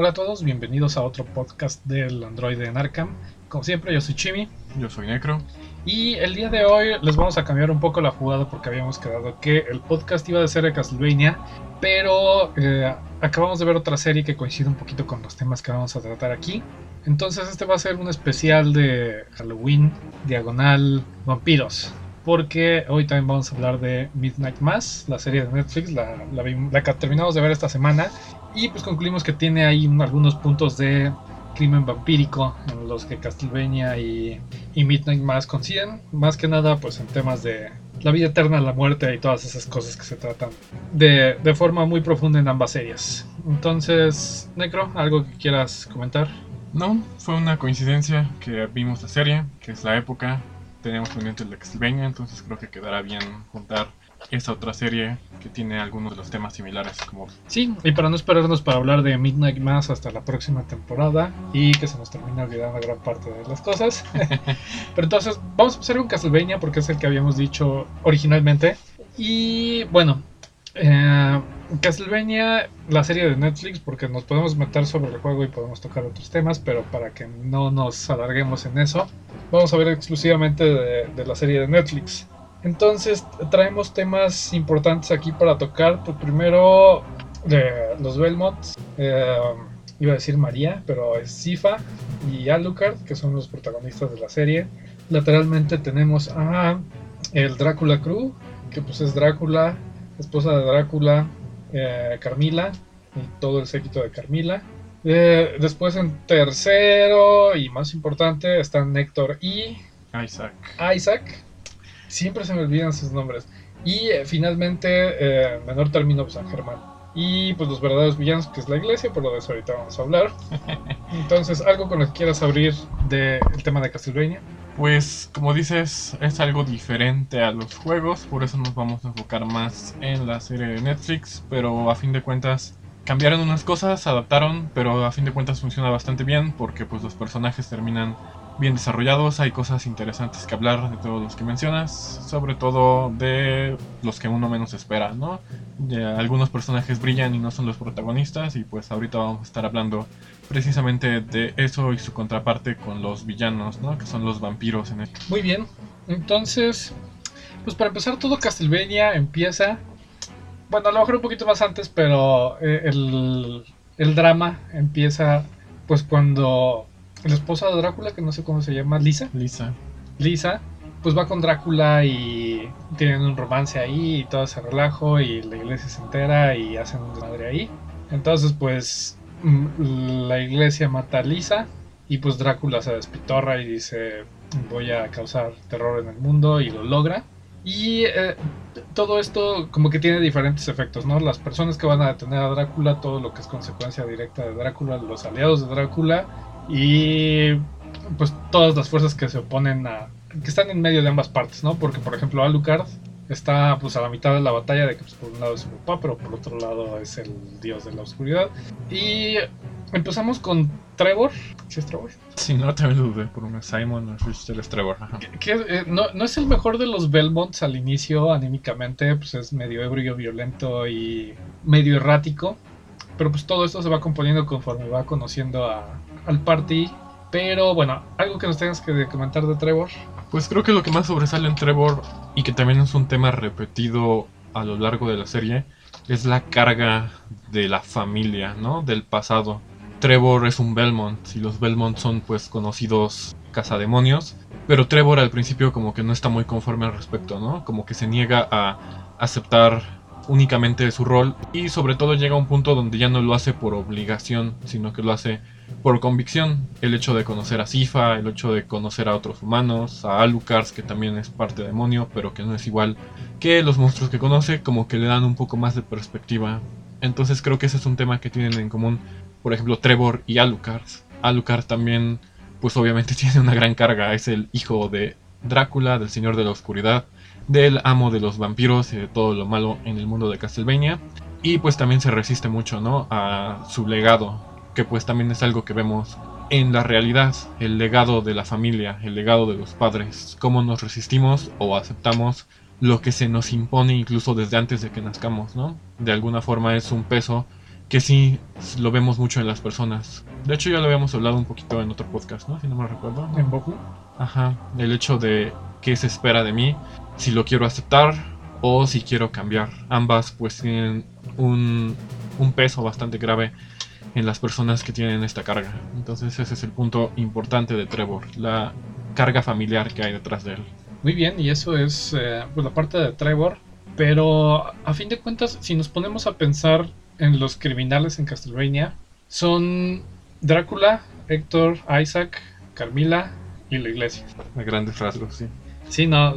Hola a todos, bienvenidos a otro podcast del Android en Arkham. Como siempre, yo soy Chimi. Yo soy Necro. Y el día de hoy les vamos a cambiar un poco la jugada porque habíamos quedado que el podcast iba a ser de Castlevania, pero eh, acabamos de ver otra serie que coincide un poquito con los temas que vamos a tratar aquí. Entonces este va a ser un especial de Halloween, diagonal, vampiros. Porque hoy también vamos a hablar de Midnight Mass, la serie de Netflix, la, la que terminamos de ver esta semana. Y pues concluimos que tiene ahí algunos puntos de crimen vampírico en los que Castlevania y, Midnight Mass coinciden. Más que nada pues en temas de la vida eterna, la muerte y todas esas cosas que se tratan de, de forma muy profunda en ambas series. Entonces, Necro, ¿algo que quieras comentar? No, fue una coincidencia que vimos la serie, que es la época, tenemos pendiente el Castlevania, entonces creo que quedará bien juntar esa otra serie que tiene algunos de los temas similares como sí y para no esperarnos para hablar de Midnight Mass hasta la próxima temporada y que se nos termine olvidando gran parte de las cosas pero entonces vamos a empezar con Castlevania porque es el que habíamos dicho originalmente y bueno eh, Castlevania, la serie de Netflix, porque nos podemos meter sobre el juego y podemos tocar otros temas, pero para que no nos alarguemos en eso, vamos a ver exclusivamente de, la serie de Netflix. Entonces traemos temas importantes aquí para tocar. Pues primero de los Belmont, eh, iba a decir María, pero es Sifa y Alucard, que son los protagonistas de la serie. Lateralmente tenemos a el Drácula Crew, que pues es Drácula, esposa de Drácula, eh, Carmila y todo el séquito de Carmila. Eh, después en tercero y más importante están Néctor y Isaac. Isaac. Siempre se me olvidan sus nombres. Y eh, finalmente, en menor término, pues, San Germán. Y pues los verdaderos villanos, que es la iglesia, por lo de eso ahorita vamos a hablar. Entonces, ¿algo con lo que quieras abrir del tema de Castlevania? Pues como dices, es algo diferente a los juegos, por eso nos vamos a enfocar más en la serie de Netflix, pero a fin de cuentas cambiaron unas cosas, adaptaron, pero a fin de cuentas funciona bastante bien porque pues los personajes terminan bien desarrollados, hay cosas interesantes que hablar de todos los que mencionas, sobre todo de los que uno menos espera, ¿no? algunos personajes brillan y no son los protagonistas y pues ahorita vamos a estar hablando precisamente de eso y su contraparte con los villanos, ¿no? Que son los vampiros en este. Muy bien, entonces, pues para empezar todo Castlevania empieza, bueno, a lo mejor un poquito más antes, pero eh, el, el drama empieza pues cuando la esposa de Drácula, que no sé cómo se llama, Lisa. Lisa. Lisa, pues va con Drácula y tienen un romance ahí y todo ese relajo y la iglesia se entera y hacen un madre ahí. Entonces, pues mm, la iglesia mata a Lisa y pues Drácula se despitorra y dice voy a causar terror en el mundo y lo logra. Y eh, todo esto como que tiene diferentes efectos, ¿no? Las personas que van a detener a Drácula, todo lo que es consecuencia directa de Drácula, los aliados de Drácula y pues todas las fuerzas que se oponen a que están en medio de ambas partes, ¿no? Porque por ejemplo Alucard está pues a la mitad de la batalla de que pues, por un lado es su papá, pero por otro lado es el dios de la oscuridad. Y empezamos con Trevor. ¿Sí es Trevor? Sí, no, también dudé por un Simon es Trevor. Que, eh, no, no, es el mejor de los Belmonts al inicio, anímicamente, pues es medio ebrio, violento y medio errático. Pero pues todo esto se va componiendo conforme va conociendo a, al party. Pero bueno, algo que nos tengas que comentar de Trevor. Pues creo que lo que más sobresale en Trevor, y que también es un tema repetido a lo largo de la serie, es la carga de la familia, ¿no? Del pasado. Trevor es un Belmont, y los Belmont son pues conocidos cazademonios, pero Trevor al principio como que no está muy conforme al respecto, ¿no? Como que se niega a aceptar únicamente su rol y sobre todo llega a un punto donde ya no lo hace por obligación, sino que lo hace por convicción. El hecho de conocer a Sifa, el hecho de conocer a otros humanos, a Alucard, que también es parte demonio, pero que no es igual que los monstruos que conoce, como que le dan un poco más de perspectiva. Entonces creo que ese es un tema que tienen en común, por ejemplo, Trevor y Alucard. Alucard también, pues obviamente tiene una gran carga, es el hijo de Drácula, del Señor de la Oscuridad, del amo de los vampiros y de todo lo malo en el mundo de Castlevania. Y pues también se resiste mucho, ¿no? A su legado, que pues también es algo que vemos en la realidad, el legado de la familia, el legado de los padres, cómo nos resistimos o aceptamos lo que se nos impone incluso desde antes de que nazcamos, ¿no? De alguna forma es un peso que sí lo vemos mucho en las personas. De hecho, ya lo habíamos hablado un poquito en otro podcast, ¿no? Si no me recuerdo. ¿En Boku? Ajá, el hecho de qué se espera de mí, si lo quiero aceptar o si quiero cambiar. Ambas pues tienen un, un peso bastante grave en las personas que tienen esta carga. Entonces ese es el punto importante de Trevor, la carga familiar que hay detrás de él. Muy bien, y eso es eh, pues, la parte de Trevor. Pero a fin de cuentas, si nos ponemos a pensar en los criminales en Castlevania, son Drácula, Héctor, Isaac, Carmila y la iglesia. A grandes rasgos, sí. Sí, no.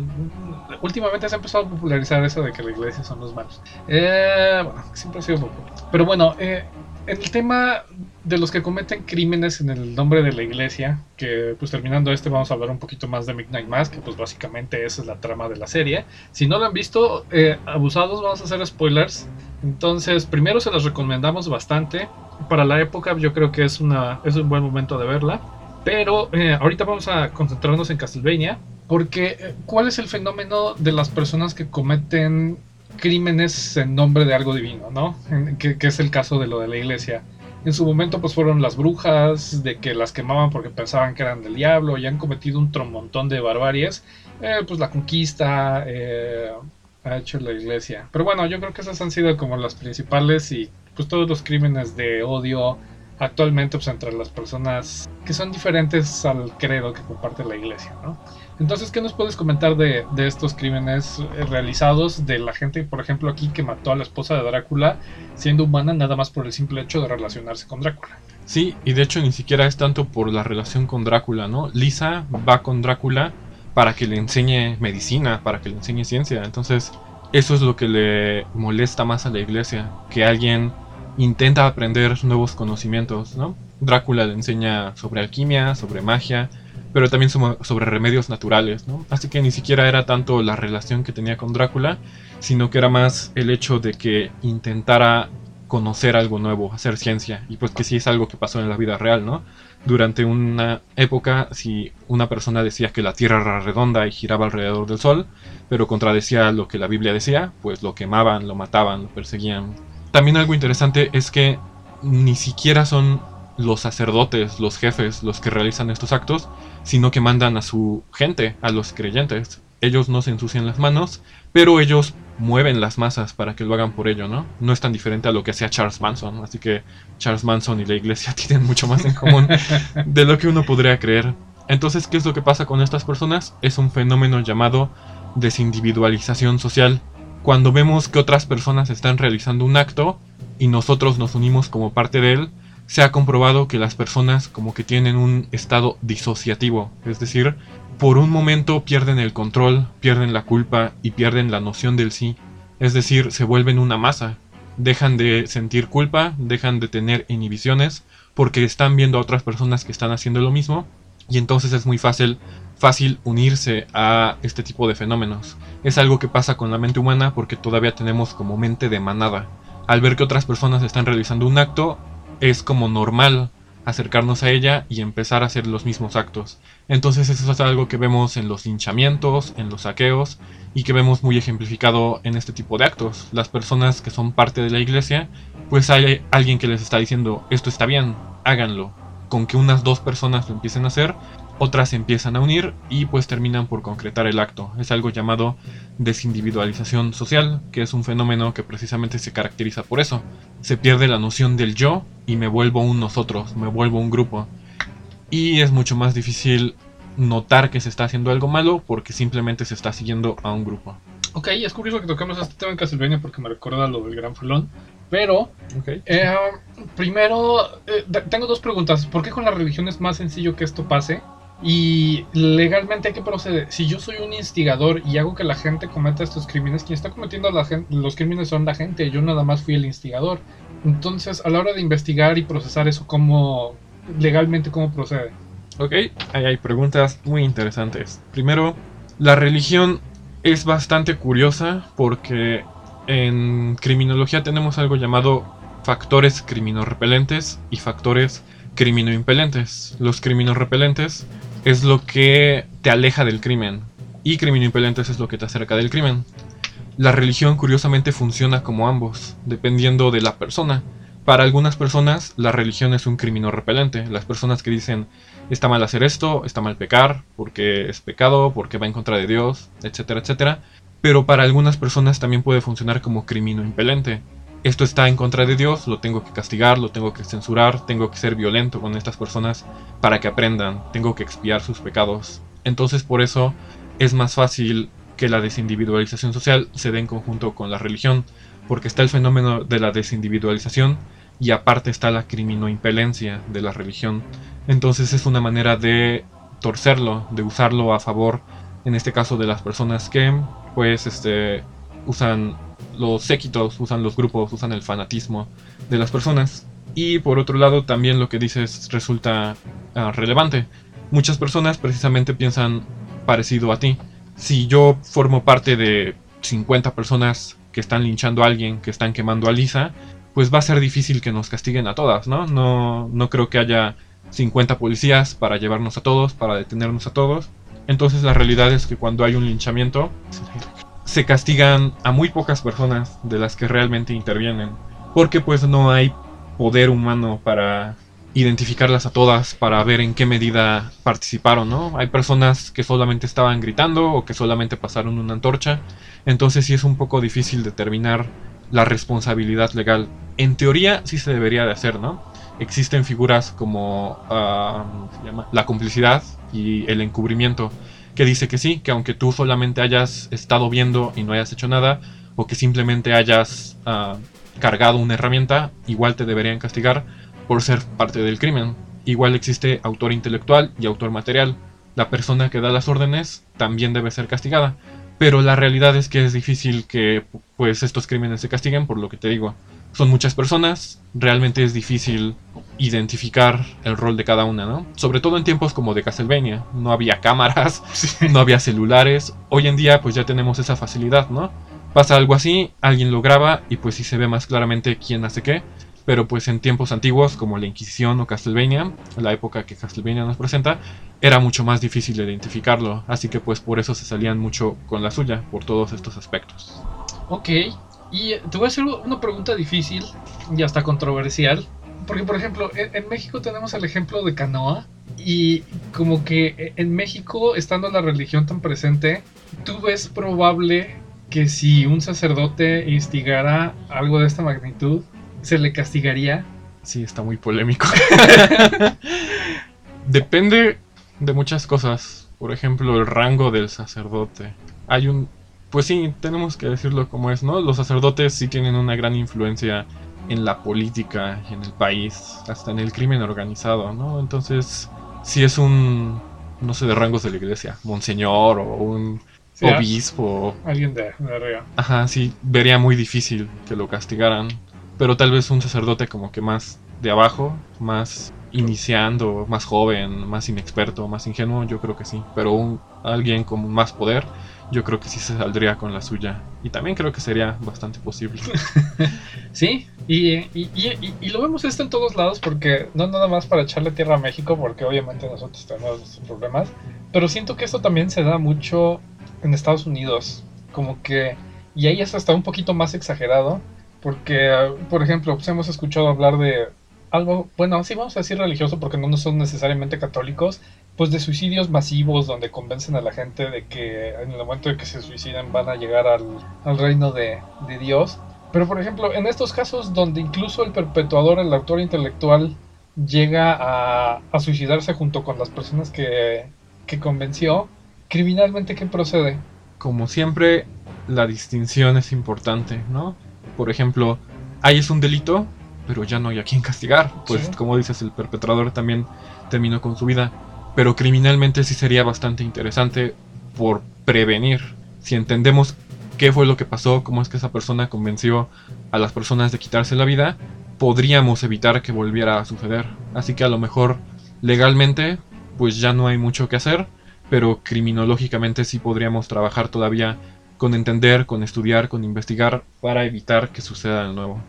Últimamente se ha empezado a popularizar eso de que la iglesia son los malos. Eh, bueno, siempre ha sido popular. Pero bueno, eh, el tema de los que cometen crímenes en el nombre de la iglesia, que pues terminando este vamos a hablar un poquito más de Midnight Mass, que pues básicamente esa es la trama de la serie. Si no lo han visto, eh, abusados, vamos a hacer spoilers. Entonces, primero se las recomendamos bastante. Para la época yo creo que es, una, es un buen momento de verla. Pero eh, ahorita vamos a concentrarnos en Castlevania. Porque, eh, ¿cuál es el fenómeno de las personas que cometen crímenes en nombre de algo divino, ¿no? Que, es el caso de lo de la iglesia. En su momento, pues fueron las brujas, de que las quemaban porque pensaban que eran del diablo, y han cometido un montón de barbaries. Eh, pues la conquista eh, ha hecho la iglesia. Pero bueno, yo creo que esas han sido como las principales y pues todos los crímenes de odio actualmente pues entre las personas que son diferentes al credo que comparte la iglesia, ¿no? Entonces, ¿qué nos puedes comentar de, estos crímenes eh, realizados de la gente, por ejemplo, aquí que mató a la esposa de Drácula siendo humana nada más por el simple hecho de relacionarse con Drácula? Sí, y de hecho ni siquiera es tanto por la relación con Drácula, ¿no? Lisa va con Drácula para que le enseñe medicina, para que le enseñe ciencia. Entonces, eso es lo que le molesta más a la iglesia, que alguien intenta aprender nuevos conocimientos, ¿no? Drácula le enseña sobre alquimia, sobre magia, pero también sobre remedios naturales, ¿no? Así que ni siquiera era tanto la relación que tenía con Drácula, sino que era más el hecho de que intentara conocer algo nuevo, hacer ciencia, y pues que sí es algo que pasó en la vida real, ¿no? Durante una época, si una persona decía que la Tierra era redonda y giraba alrededor del Sol, pero contradecía lo que la Biblia decía, pues lo quemaban, lo mataban, lo perseguían. También algo interesante es que ni siquiera son los sacerdotes, los jefes, los que realizan estos actos, sino que mandan a su gente, a los creyentes. Ellos no se ensucian las manos, pero ellos mueven las masas para que lo hagan por ello, ¿no? No es tan diferente a lo que hacía Charles Manson, así que Charles Manson y la iglesia tienen mucho más en común de lo que uno podría creer. Entonces, ¿qué es lo que pasa con estas personas? Es un fenómeno llamado desindividualización social. Cuando vemos que otras personas están realizando un acto y nosotros nos unimos como parte de él, se ha comprobado que las personas como que tienen un estado disociativo, es decir, por un momento pierden el control, pierden la culpa y pierden la noción del sí, es decir, se vuelven una masa, dejan de sentir culpa, dejan de tener inhibiciones, porque están viendo a otras personas que están haciendo lo mismo, y entonces es muy fácil, fácil unirse a este tipo de fenómenos. Es algo que pasa con la mente humana porque todavía tenemos como mente de manada. Al ver que otras personas están realizando un acto, es como normal acercarnos a ella y empezar a hacer los mismos actos. Entonces eso es algo que vemos en los linchamientos, en los saqueos y que vemos muy ejemplificado en este tipo de actos. Las personas que son parte de la iglesia, pues hay alguien que les está diciendo esto está bien, háganlo. Con que unas dos personas lo empiecen a hacer, otras se empiezan a unir y pues terminan por concretar el acto. Es algo llamado desindividualización social, que es un fenómeno que precisamente se caracteriza por eso. Se pierde la noción del yo y me vuelvo un nosotros, me vuelvo un grupo. Y es mucho más difícil notar que se está haciendo algo malo porque simplemente se está siguiendo a un grupo. Ok, es curioso que toquemos este tema en Castlevania porque me recuerda lo del Gran Falón. Pero, eh, primero, eh, tengo dos preguntas. ¿Por qué con la religión es más sencillo que esto pase? Y legalmente hay que proceder. Si yo soy un instigador y hago que la gente cometa estos crímenes, quien está cometiendo los crímenes son la gente. Yo nada más fui el instigador. Entonces, a la hora de investigar y procesar eso, ¿cómo legalmente cómo procede? Ok, hay preguntas muy interesantes. Primero, la religión es bastante curiosa porque en criminología tenemos algo llamado factores criminorepelentes y factores criminoimpelentes. Los criminorepelentes es lo que te aleja del crimen y criminoimpelentes es lo que te acerca del crimen. La religión curiosamente funciona como ambos, dependiendo de la persona. Para algunas personas la religión es un crimen repelente. Las personas que dicen está mal hacer esto, está mal pecar, porque es pecado, porque va en contra de Dios, etcétera, etcétera. Pero para algunas personas también puede funcionar como crimen impelente. Esto está en contra de Dios, lo tengo que castigar, lo tengo que censurar, tengo que ser violento con estas personas para que aprendan, tengo que expiar sus pecados. Entonces por eso es más fácil que la desindividualización social se dé en conjunto con la religión, porque está el fenómeno de la desindividualización y aparte está la criminoimpelencia de la religión. Entonces es una manera de torcerlo, de usarlo a favor, en este caso de las personas que pues este usan los séquitos, usan los grupos, usan el fanatismo de las personas. Y por otro lado también lo que dices resulta ah, relevante. Muchas personas precisamente piensan parecido a ti. Si yo formo parte de 50 personas que están linchando a alguien, que están quemando a Lisa, pues va a ser difícil que nos castiguen a todas, ¿no? No, no creo que haya 50 policías para llevarnos a todos, para detenernos a todos. Entonces la realidad es que cuando hay un linchamiento, se castigan a muy pocas personas de las que realmente intervienen. Porque pues no hay poder humano para identificarlas a todas, para ver en qué medida participaron, ¿no? Hay personas que solamente estaban gritando o que solamente pasaron una antorcha. Entonces sí es un poco difícil determinar la responsabilidad legal. En teoría sí se debería de hacer, ¿no? Existen figuras como ah, la complicidad y el encubrimiento, que dice que sí, que aunque tú solamente hayas estado viendo y no hayas hecho nada, o que simplemente hayas ah, cargado una herramienta, igual te deberían castigar por ser parte del crimen. Igual existe autor intelectual y autor material. La persona que da las órdenes también debe ser castigada. Pero la realidad es que es difícil que pues estos crímenes se castiguen por lo que te digo. Son muchas personas, realmente es difícil identificar el rol de cada una, ¿no? Sobre todo en tiempos como de Castlevania, no había cámaras, no había celulares. Hoy en día pues ya tenemos esa facilidad, ¿no? Pasa algo así, alguien lo graba y pues sí se ve más claramente quién hace qué. Pero pues en tiempos antiguos como la Inquisición o Castlevania, la época que Castlevania nos presenta, era mucho más difícil de identificarlo. Así que pues por eso se salían mucho con la suya, por todos estos aspectos. Ok, y te voy a hacer una pregunta difícil y hasta controversial. Porque, por ejemplo, en, México tenemos el ejemplo de Canoa. Y como que en México, estando la religión tan presente, ¿tú ves probable que si un sacerdote instigara algo de esta magnitud, se le castigaría. Sí, está muy polémico. Depende de muchas cosas. Por ejemplo, el rango del sacerdote. Hay un... Pues sí, tenemos que decirlo como es, ¿no? Los sacerdotes sí tienen una gran influencia en la política, en el país, hasta en el crimen organizado, ¿no? Entonces, si es un, no sé, de rangos de la iglesia, monseñor o un obispo. Alguien de, de arriba. Ajá, sí, vería muy difícil que lo castigaran pero tal vez un sacerdote como que más de abajo, más iniciando, más joven, más inexperto, más ingenuo, yo creo que sí. Pero un, alguien con más poder, yo creo que sí se saldría con la suya. Y también creo que sería bastante posible. sí, y, y, y, lo vemos esto en todos lados porque no nada más para echarle tierra a México, porque obviamente nosotros tenemos nuestros problemas, pero siento que esto también se da mucho en Estados Unidos, como que, y ahí es hasta un poquito más exagerado, porque, por ejemplo, pues hemos escuchado hablar de algo, bueno, sí vamos a decir religioso porque no son necesariamente católicos, pues de suicidios masivos donde convencen a la gente de que en el momento de que se suiciden van a llegar al, reino de, Dios. Pero por ejemplo, en estos casos donde incluso el perpetuador, el autor intelectual, llega a, a suicidarse junto con las personas que, que convenció, criminalmente, ¿qué procede? Como siempre, la distinción es importante, ¿no? por ejemplo, ahí es un delito, pero ya no hay a quien castigar. Pues como dices, el perpetrador también terminó con su vida. Pero criminalmente sí sería bastante interesante por prevenir. Si entendemos qué fue lo que pasó, cómo es que esa persona convenció a las personas de quitarse la vida, podríamos evitar que volviera a suceder. Así que a lo mejor legalmente pues ya no hay mucho que hacer, pero criminológicamente sí podríamos trabajar todavía con entender, con estudiar, con investigar para evitar que suceda de nuevo.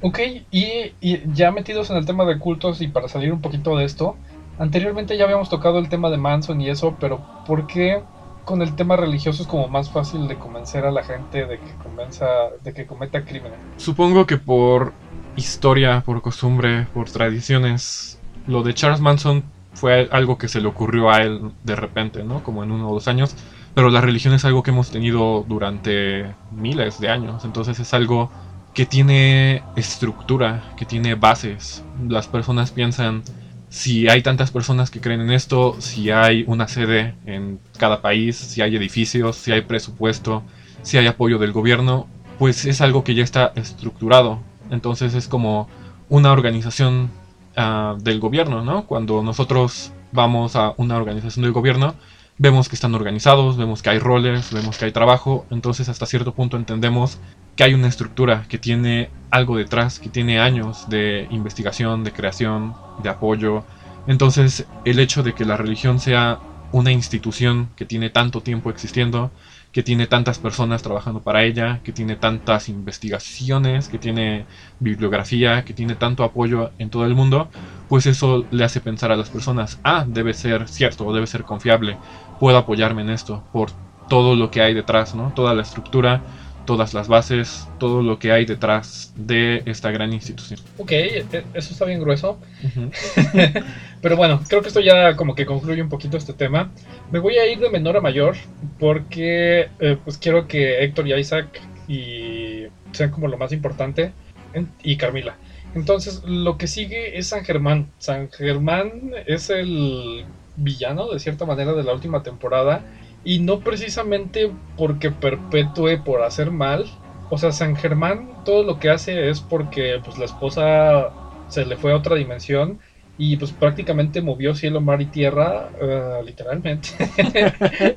Ok, y, ya metidos en el tema de cultos y para salir un poquito de esto, anteriormente ya habíamos tocado el tema de Manson y eso, pero ¿por qué con el tema religioso es como más fácil de convencer a la gente de que convenza, de que cometa crímenes? Supongo que por historia, por costumbre, por tradiciones. Lo de Charles Manson fue algo que se le ocurrió a él de repente, ¿no? Como en uno o dos años. Pero la religión es algo que hemos tenido durante miles de años. Entonces es algo que tiene estructura, que tiene bases. Las personas piensan, si hay tantas personas que creen en esto, si hay una sede en cada país, si hay edificios, si hay presupuesto, si hay apoyo del gobierno, pues es algo que ya está estructurado. Entonces es como una organización uh, del gobierno, ¿no? Cuando nosotros vamos a una organización del gobierno, vemos que están organizados, vemos que hay roles, vemos que hay trabajo, entonces hasta cierto punto entendemos que hay una estructura que tiene algo detrás, que tiene años de investigación, de creación, de apoyo. Entonces el hecho de que la religión sea una institución que tiene tanto tiempo existiendo, que tiene tantas personas trabajando para ella, que tiene tantas investigaciones, que tiene bibliografía, que tiene tanto apoyo en todo el mundo, pues eso le hace pensar a las personas, ah, debe ser cierto, debe ser confiable, puedo apoyarme en esto por todo lo que hay detrás, ¿no? Toda la estructura, todas las bases, todo lo que hay detrás de esta gran institución. Ok, e, eso está bien grueso. Pero bueno, creo que esto ya como que concluye un poquito este tema. Me voy a ir de menor a mayor porque eh, pues quiero que Héctor y Isaac y sean como lo más importante y Carmila. Entonces, lo que sigue es San Germán. San Germán es el villano, de cierta manera, de la última temporada y no precisamente porque perpetúe por hacer mal. O sea, San Germán todo lo que hace es porque pues la esposa se le fue a otra dimensión y pues prácticamente movió cielo, mar y tierra, eh, literalmente,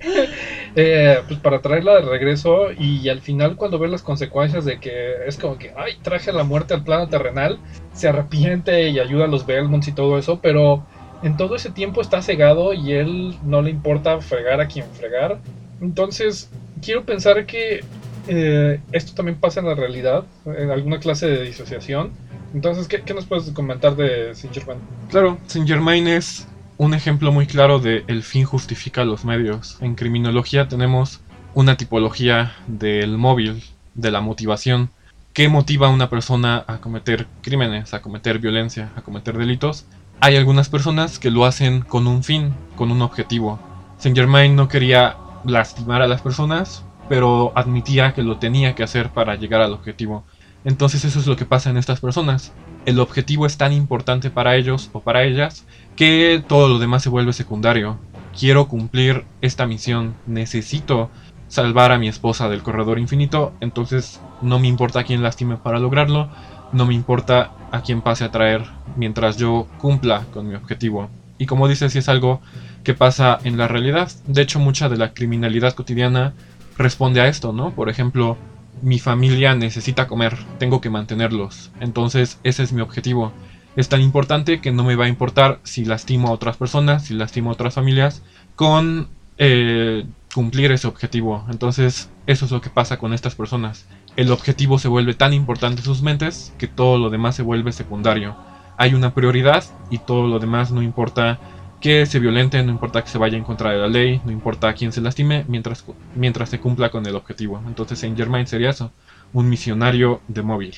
eh, pues para traerla de regreso y al final cuando ve las consecuencias de que es como que, ay, traje la muerte al plano terrenal, se arrepiente y ayuda a los Belmonts y todo eso, pero en todo ese tiempo está cegado y él no le importa fregar a quien fregar. Entonces, quiero pensar que eh, esto también pasa en la realidad, en alguna clase de disociación. Entonces, ¿qué, nos puedes comentar de Saint Germain? Claro, Saint Germain es un ejemplo muy claro de el fin justifica los medios. En criminología tenemos una tipología del móvil, de la motivación. ¿Qué motiva a una persona a cometer crímenes, a cometer violencia, a cometer delitos? Hay algunas personas que lo hacen con un fin, con un objetivo. Saint Germain no quería lastimar a las personas, pero admitía que lo tenía que hacer para llegar al objetivo. Entonces eso es lo que pasa en estas personas. El objetivo es tan importante para ellos o para ellas que todo lo demás se vuelve secundario. Quiero cumplir esta misión, necesito salvar a mi esposa del corredor infinito, entonces no me importa quién lastime para lograrlo, no me importa a quién pase a traer mientras yo cumpla con mi objetivo. Y como dices, si es algo que pasa en la realidad. De hecho, mucha de la criminalidad cotidiana responde a esto, ¿no? Por ejemplo, mi familia necesita comer, tengo que mantenerlos. Entonces, ese es mi objetivo. Es tan importante que no me va a importar si lastimo a otras personas, si lastimo a otras familias, con eh, cumplir ese objetivo. Entonces, eso es lo que pasa con estas personas el objetivo se vuelve tan importante en sus mentes que todo lo demás se vuelve secundario. Hay una prioridad y todo lo demás no importa que se violente, no importa que se vaya en contra de la ley, no importa a quién se lastime, mientras, mientras se cumpla con el objetivo. Entonces Saint Germain sería eso, un misionario de móvil.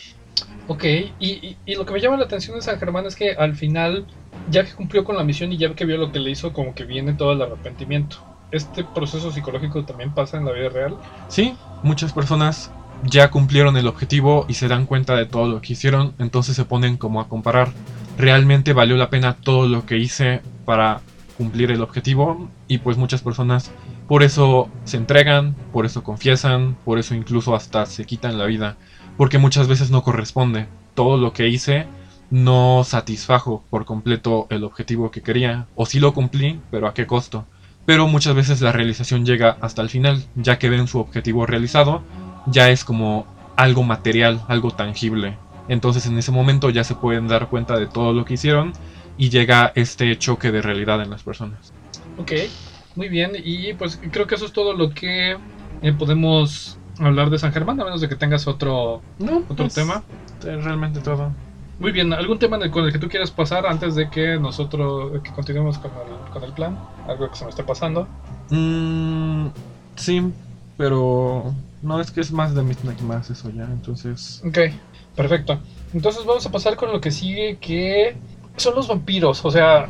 Ok, y, y, lo que me llama la atención de San Germán es que al final, ya que cumplió con la misión y ya que vio lo que le hizo, como que viene todo el arrepentimiento. ¿Este proceso psicológico también pasa en la vida real? Sí, muchas personas ya cumplieron el objetivo y se dan cuenta de todo lo que hicieron, entonces se ponen como a comparar. ¿Realmente valió la pena todo lo que hice para cumplir el objetivo? Y pues muchas personas por eso se entregan, por eso confiesan, por eso incluso hasta se quitan la vida, porque muchas veces no corresponde. Todo lo que hice no satisfajo por completo el objetivo que quería, o sí lo cumplí, pero a qué costo. Pero muchas veces la realización llega hasta el final, ya que ven su objetivo realizado, ya es como algo material, algo tangible. Entonces en ese momento ya se pueden dar cuenta de todo lo que hicieron y llega este choque de realidad en las personas. Ok, muy bien. Y pues creo que eso es todo lo que eh, podemos hablar de San Germán, a menos de que tengas otro, otro tema. Realmente todo. Muy bien, ¿algún tema con el que tú quieras pasar antes de que nosotros que continuemos con el, con el plan? ¿Algo que se me esté pasando? Mm, sí, pero no, es que es más de Midnight más eso ya, entonces. Ok, Perfecto. Entonces vamos a pasar con lo que sigue, que son los vampiros. O sea,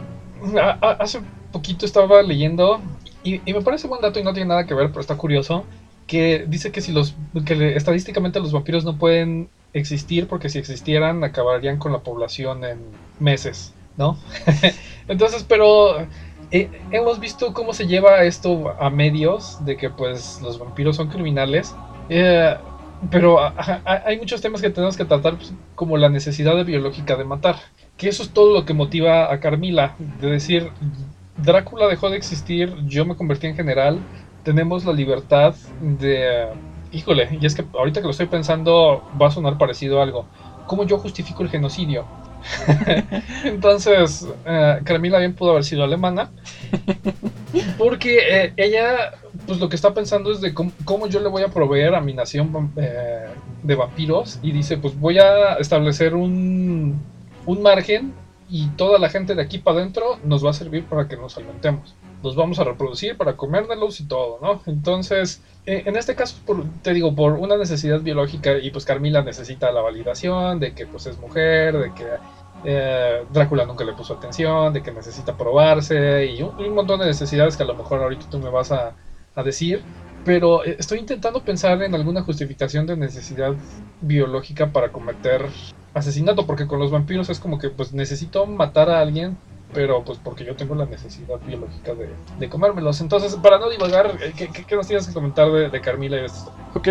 hace poquito estaba leyendo y, me parece buen dato y no tiene nada que ver, pero está curioso, que dice que si los que estadísticamente los vampiros no pueden existir porque si existieran acabarían con la población en meses, ¿no? Entonces, pero hemos visto cómo se lleva esto a medios de que pues los vampiros son criminales. Eh, pero hay muchos temas que tenemos que tratar pues, como la necesidad biológica de matar. Que eso es todo lo que motiva a Carmila. De decir, Drácula dejó de existir, yo me convertí en general, tenemos la libertad de... Híjole, y es que ahorita que lo estoy pensando va a sonar parecido a algo. ¿Cómo yo justifico el genocidio? Entonces, eh, Carmila bien pudo haber sido alemana. Porque eh, ella, pues lo que está pensando es de cómo, yo le voy a proveer a mi nación eh, de vampiros. Y dice, pues voy a establecer un, un margen y toda la gente de aquí para adentro nos va a servir para que nos alimentemos. Nos vamos a reproducir para comérnoslos y todo, ¿no? Entonces, eh, en este caso, te digo, por una necesidad biológica, y pues Carmila necesita la validación de que pues es mujer, de que eh, Drácula nunca le puso atención, de que necesita probarse, y un, montón de necesidades que a lo mejor ahorita tú me vas a, a decir. Pero eh, estoy intentando pensar en alguna justificación de necesidad biológica para cometer asesinato, porque con los vampiros es como que pues necesito matar a alguien, pero pues porque yo tengo la necesidad biológica de, comérmelos. Entonces, para no divagar, eh, ¿qué, nos tienes que comentar de, Carmila y de esto? Ok,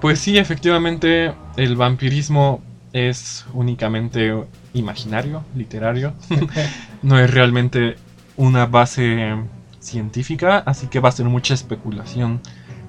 pues sí, efectivamente, el vampirismo es únicamente imaginario, literario, no es realmente una base científica, así que va a ser mucha especulación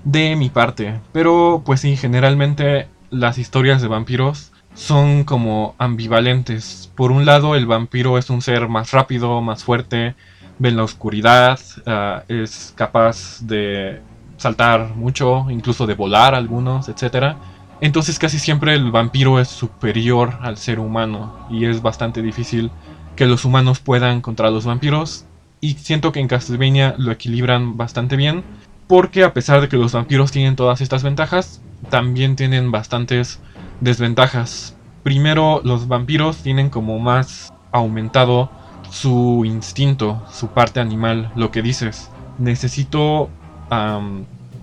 de mi parte. Pero pues sí, generalmente las historias de vampiros son como ambivalentes. Por un lado, el vampiro es un ser más rápido, más fuerte, ve en la oscuridad, ah, es capaz de saltar mucho, incluso de volar algunos, etc. Entonces casi siempre el vampiro es superior al ser humano y es bastante difícil que los humanos puedan contra los vampiros. Y siento que en Castlevania lo equilibran bastante bien, porque a pesar de que los vampiros tienen todas estas ventajas, también tienen bastantes Desventajas. Primero, los vampiros tienen como más aumentado su instinto, su parte animal, lo que dices. Necesito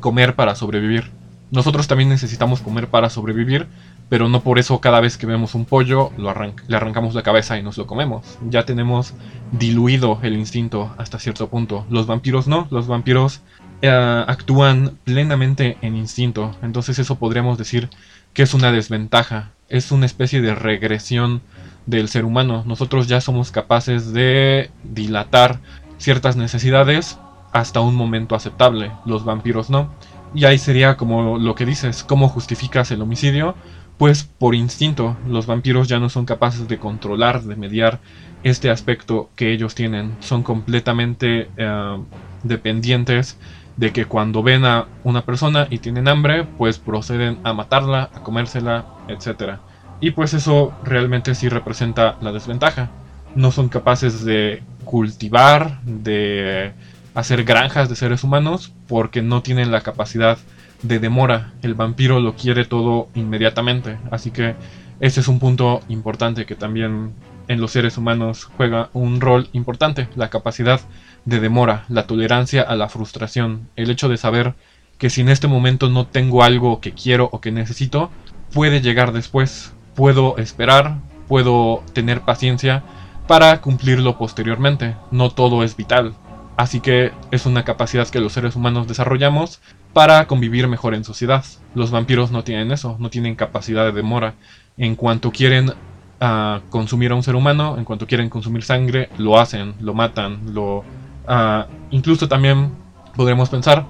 comer para sobrevivir. Nosotros también necesitamos comer para sobrevivir, pero no por eso cada vez que vemos un pollo lo le arrancamos la cabeza y nos lo comemos. Ya tenemos diluido el instinto hasta cierto punto. Los vampiros no, los vampiros eh, actúan plenamente en instinto. Entonces eso podríamos decir que es una desventaja, es una especie de regresión del ser humano. Nosotros ya somos capaces de dilatar ciertas necesidades hasta un momento aceptable, los vampiros no. Y ahí sería como lo que dices, ¿cómo justificas el homicidio? Pues por instinto, los vampiros ya no son capaces de controlar, de mediar este aspecto que ellos tienen. Son completamente eh, dependientes de que cuando ven a una persona y tienen hambre, pues proceden a matarla, a comérsela, etc. Y pues eso realmente sí representa la desventaja. No son capaces de cultivar, de hacer granjas de seres humanos, porque no tienen la capacidad de demora. El vampiro lo quiere todo inmediatamente. Así que ese es un punto importante que también en los seres humanos juega un rol importante, la capacidad de demora, la tolerancia a la frustración, el hecho de saber que si en este momento no tengo algo que quiero o que necesito, puede llegar después, puedo esperar, puedo tener paciencia para cumplirlo posteriormente, no todo es vital. Así que es una capacidad que los seres humanos desarrollamos para convivir mejor en sociedad. Los vampiros no tienen eso, no tienen capacidad de demora. En cuanto quieren ah, consumir a un ser humano, en cuanto quieren consumir sangre, lo hacen, lo matan, lo Ah, incluso también podremos pensar,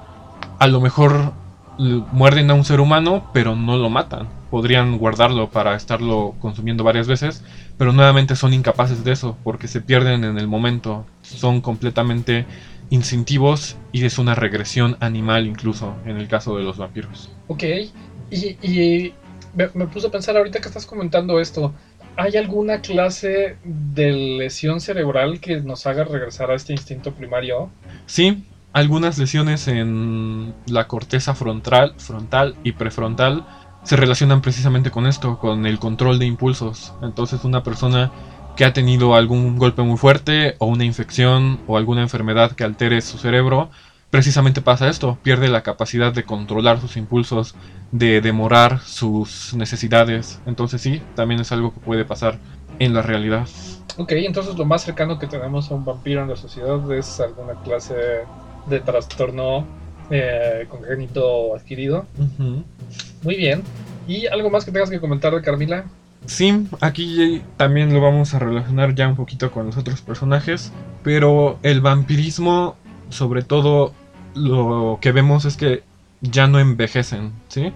a lo mejor muerden a un ser humano, pero no lo matan. Podrían guardarlo para estarlo consumiendo varias veces, pero nuevamente son incapaces de eso, porque se pierden en el momento. Son completamente instintivos y es una regresión animal incluso en el caso de los vampiros. Ok, y, me, me puse a pensar ahorita que estás comentando esto. ¿Hay alguna clase de lesión cerebral que nos haga regresar a este instinto primario? Sí, algunas lesiones en la corteza frontal, frontal y prefrontal se relacionan precisamente con esto, con el control de impulsos. Entonces una persona que ha tenido algún golpe muy fuerte o una infección o alguna enfermedad que altere su cerebro, precisamente pasa esto, pierde la capacidad de controlar sus impulsos, de demorar sus necesidades. Entonces sí, también es algo que puede pasar en la realidad. Ok, entonces lo más cercano que tenemos a un vampiro en la sociedad es alguna clase de trastorno eh, congénito adquirido. Muy bien. ¿Y algo más que tengas que comentar de Carmila? Sí, aquí también lo vamos a relacionar ya un poquito con los otros personajes, pero el vampirismo, sobre todo, lo que vemos es que ya no envejecen, ¿sí?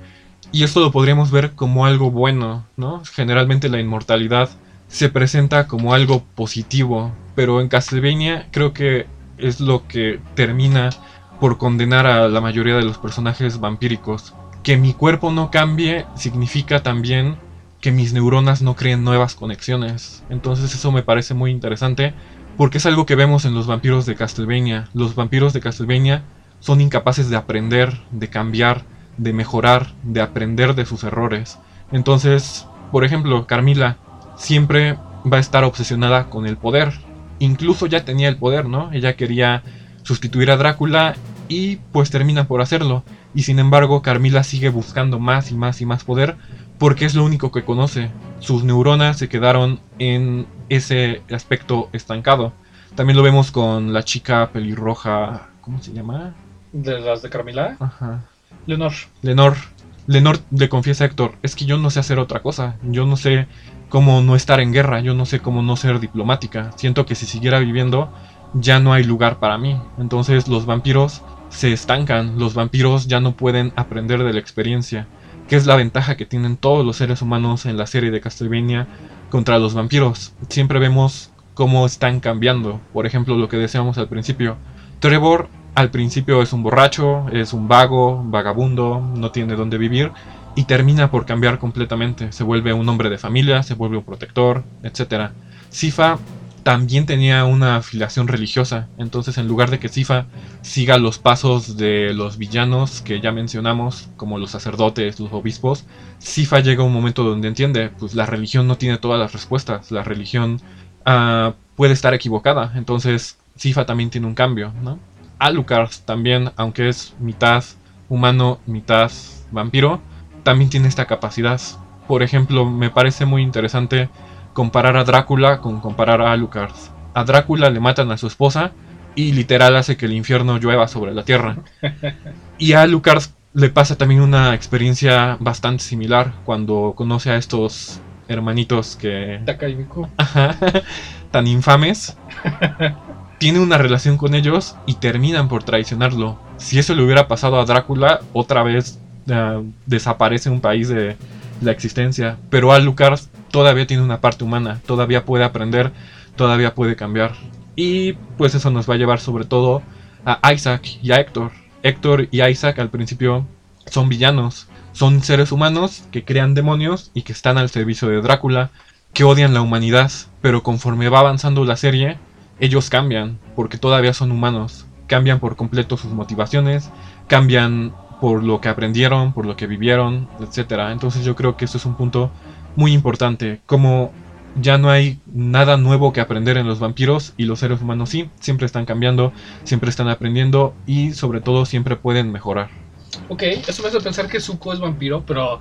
Y esto lo podríamos ver como algo bueno, ¿no? Generalmente la inmortalidad se presenta como algo positivo, pero en Castlevania creo que es lo que termina por condenar a la mayoría de los personajes vampíricos. Que mi cuerpo no cambie significa también que mis neuronas no creen nuevas conexiones. Entonces eso me parece muy interesante porque es algo que vemos en los vampiros de Castlevania. Los vampiros de Castlevania son incapaces de aprender, de cambiar, de mejorar, de aprender de sus errores. Entonces, por ejemplo, Carmila siempre va a estar obsesionada con el poder. Incluso ya tenía el poder, ¿no? Ella quería sustituir a Drácula y pues termina por hacerlo. Y sin embargo, Carmila sigue buscando más y más y más poder porque es lo único que conoce. Sus neuronas se quedaron en ese aspecto estancado. También lo vemos con la chica pelirroja, ¿cómo se llama? ¿De las de Carmila? Ajá. Lenor. Lenor. Lenor le confiesa a Héctor, es que yo no sé hacer otra cosa, yo no sé cómo no estar en guerra, yo no sé cómo no ser diplomática. Siento que si siguiera viviendo ya no hay lugar para mí. Entonces los vampiros se estancan, los vampiros ya no pueden aprender de la experiencia que es la ventaja que tienen todos los seres humanos en la serie de Castlevania contra los vampiros. Siempre vemos cómo están cambiando. Por ejemplo, lo que decíamos al principio. Trevor al principio es un borracho, es un vago, vagabundo, no tiene dónde vivir y termina por cambiar completamente. Se vuelve un hombre de familia, se vuelve un protector, etc. Sifa también tenía una afiliación religiosa. Entonces, en lugar de que Sifa siga los pasos de los villanos que ya mencionamos, como los sacerdotes, los obispos, Sifa llega a un momento donde entiende, pues la religión no tiene todas las respuestas, la religión uh, puede estar equivocada. Entonces, Sifa también tiene un cambio, ¿no? Alucard también, aunque es mitad humano, mitad vampiro, también tiene esta capacidad. Por ejemplo, me parece muy interesante comparar a Drácula con comparar a Alucard. A Drácula le matan a su esposa y literal hace que el infierno llueva sobre la tierra. Y a Alucard le pasa también una experiencia bastante similar cuando conoce a estos hermanitos que... tan infames. Tiene una relación con ellos y terminan por traicionarlo. Si eso le hubiera pasado a Drácula, otra vez uh, desaparece un país de la existencia. Pero Alucard todavía tiene una parte humana, todavía puede aprender, todavía puede cambiar. Y pues eso nos va a llevar sobre todo a Isaac y a Héctor. Héctor y Isaac al principio son villanos, son seres humanos que crean demonios y que están al servicio de Drácula, que odian la humanidad, pero conforme va avanzando la serie, ellos cambian, porque todavía son humanos, cambian por completo sus motivaciones, cambian por lo que aprendieron, por lo que vivieron, etc. Entonces yo creo que eso es un punto muy importante, como ya no hay nada nuevo que aprender en los vampiros y los seres humanos sí, siempre están cambiando, siempre están aprendiendo y sobre todo siempre pueden mejorar. Ok, eso me hace pensar que Zuko es vampiro, pero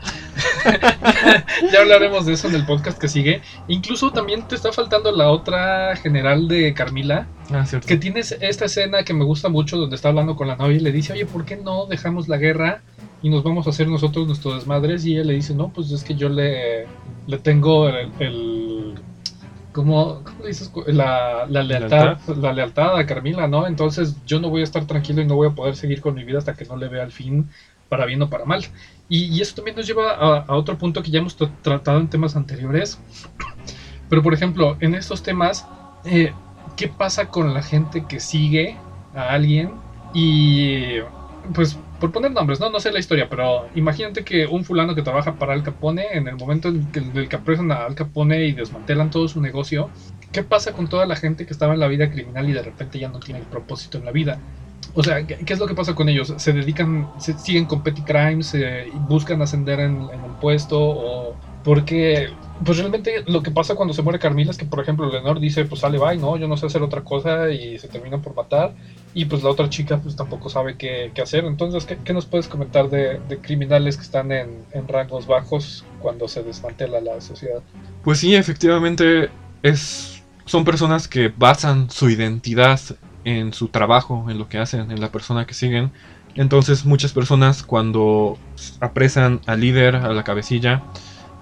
ya hablaremos de eso en el podcast que sigue. Incluso también te está faltando la otra general de Carmila, ah, que tienes esta escena que me gusta mucho donde está hablando con la novia y le dice, oye, ¿por qué no dejamos la guerra y nos vamos a hacer nosotros nuestros desmadres? Y ella le dice, no, pues es que yo le, le tengo el, ¿cómo, le dices? La, la lealtad, ¿Lealtad? la lealtad a Carmila, ¿no? Entonces yo no voy a estar tranquilo y no voy a poder seguir con mi vida hasta que no le vea el fin, para bien o para mal. Y, eso también nos lleva a, otro punto que ya hemos tratado en temas anteriores. Pero por ejemplo, en estos temas, eh, ¿qué pasa con la gente que sigue a alguien y pues por poner nombres, ¿no? No sé la historia, pero imagínate que un fulano que trabaja para Al Capone, en el momento en que, el que apresan a Al Capone y desmantelan todo su negocio, ¿qué pasa con toda la gente que estaba en la vida criminal y de repente ya no tiene el propósito en la vida? O sea, ¿qué, qué es lo que pasa con ellos? ¿Se dedican, siguen con petty crimes, eh, buscan ascender en, en el puesto o porque pues realmente lo que pasa cuando se muere Carmila es que, por ejemplo, Leonor dice, pues sale, bye, no, yo no sé hacer otra cosa y se termina por matar. Y pues la otra chica pues tampoco sabe qué, qué hacer. Entonces, ¿qué, qué, nos puedes comentar de, de criminales que están en, en, rangos bajos cuando se desmantela la sociedad? Pues sí, efectivamente es, son personas que basan su identidad en su trabajo, en lo que hacen, en la persona que siguen. Entonces muchas personas cuando apresan al líder, a la cabecilla,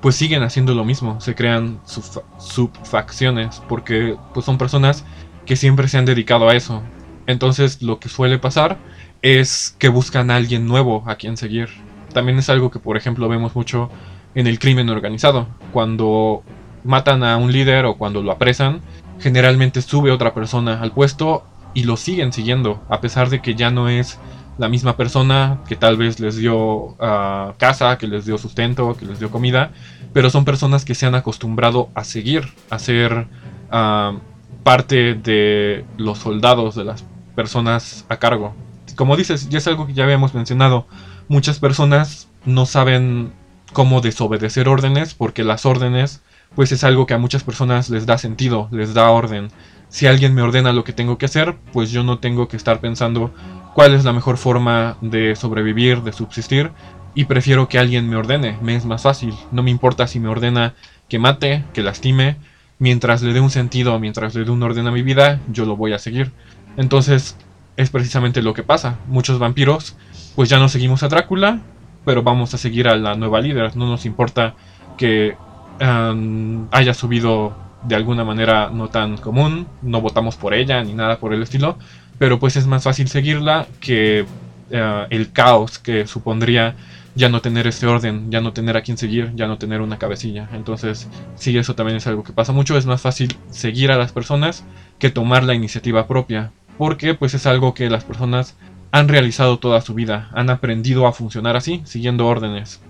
pues siguen haciendo lo mismo, se crean sub subfacciones, porque pues son personas que siempre se han dedicado a eso. Entonces lo que suele pasar es que buscan a alguien nuevo a quien seguir. También es algo que por ejemplo vemos mucho en el crimen organizado. Cuando matan a un líder o cuando lo apresan, generalmente sube otra persona al puesto y lo siguen siguiendo, a pesar de que ya no es la misma persona que tal vez les dio uh, casa, que les dio sustento, que les dio comida, pero son personas que se han acostumbrado a seguir, a ser uh, parte de los soldados, de las personas a cargo. Como dices, ya es algo que ya habíamos mencionado, muchas personas no saben cómo desobedecer órdenes porque las órdenes pues es algo que a muchas personas les da sentido, les da orden. Si alguien me ordena lo que tengo que hacer, pues yo no tengo que estar pensando cuál es la mejor forma de sobrevivir, de subsistir, y prefiero que alguien me ordene, me es más fácil. No me importa si me ordena que mate, que lastime, mientras le dé un sentido, mientras le dé un orden a mi vida, yo lo voy a seguir. Entonces, es precisamente lo que pasa. Muchos vampiros, pues ya no seguimos a Drácula, pero vamos a seguir a la nueva líder. No nos importa que um, haya subido de alguna manera no tan común, no votamos por ella ni nada por el estilo, pero pues es más fácil seguirla que uh, el caos que supondría ya no tener ese orden, ya no tener a quién seguir, ya no tener una cabecilla. Entonces, sí, eso también es algo que pasa mucho, es más fácil seguir a las personas que tomar la iniciativa propia, porque pues es algo que las personas han realizado toda su vida, han aprendido a funcionar así, siguiendo órdenes.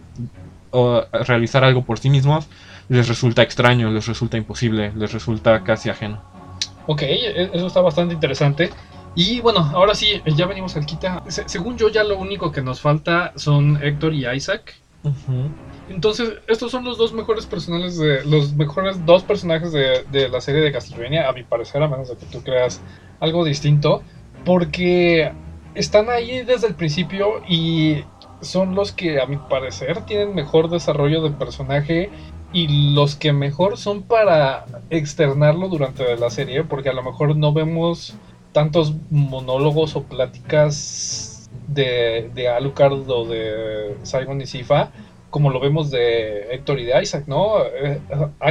O realizar algo por sí mismos les resulta extraño, les resulta imposible, les resulta casi ajeno. Ok, eso está bastante interesante. Y bueno, ahora sí, ya venimos al quita. Se según yo, ya lo único que nos falta son Héctor y Isaac. Uh -huh. Entonces, estos son los dos mejores personajes de. Los mejores dos personajes de, de, la serie de Castlevania, a mi parecer, a menos de que tú creas algo distinto. Porque están ahí desde el principio y son los que, a mi parecer, tienen mejor desarrollo de personaje y los que mejor son para externarlo durante la serie, porque a lo mejor no vemos tantos monólogos o pláticas de, de Alucard o de Simon y Sifa como lo vemos de Héctor y de Isaac, ¿no? Eh,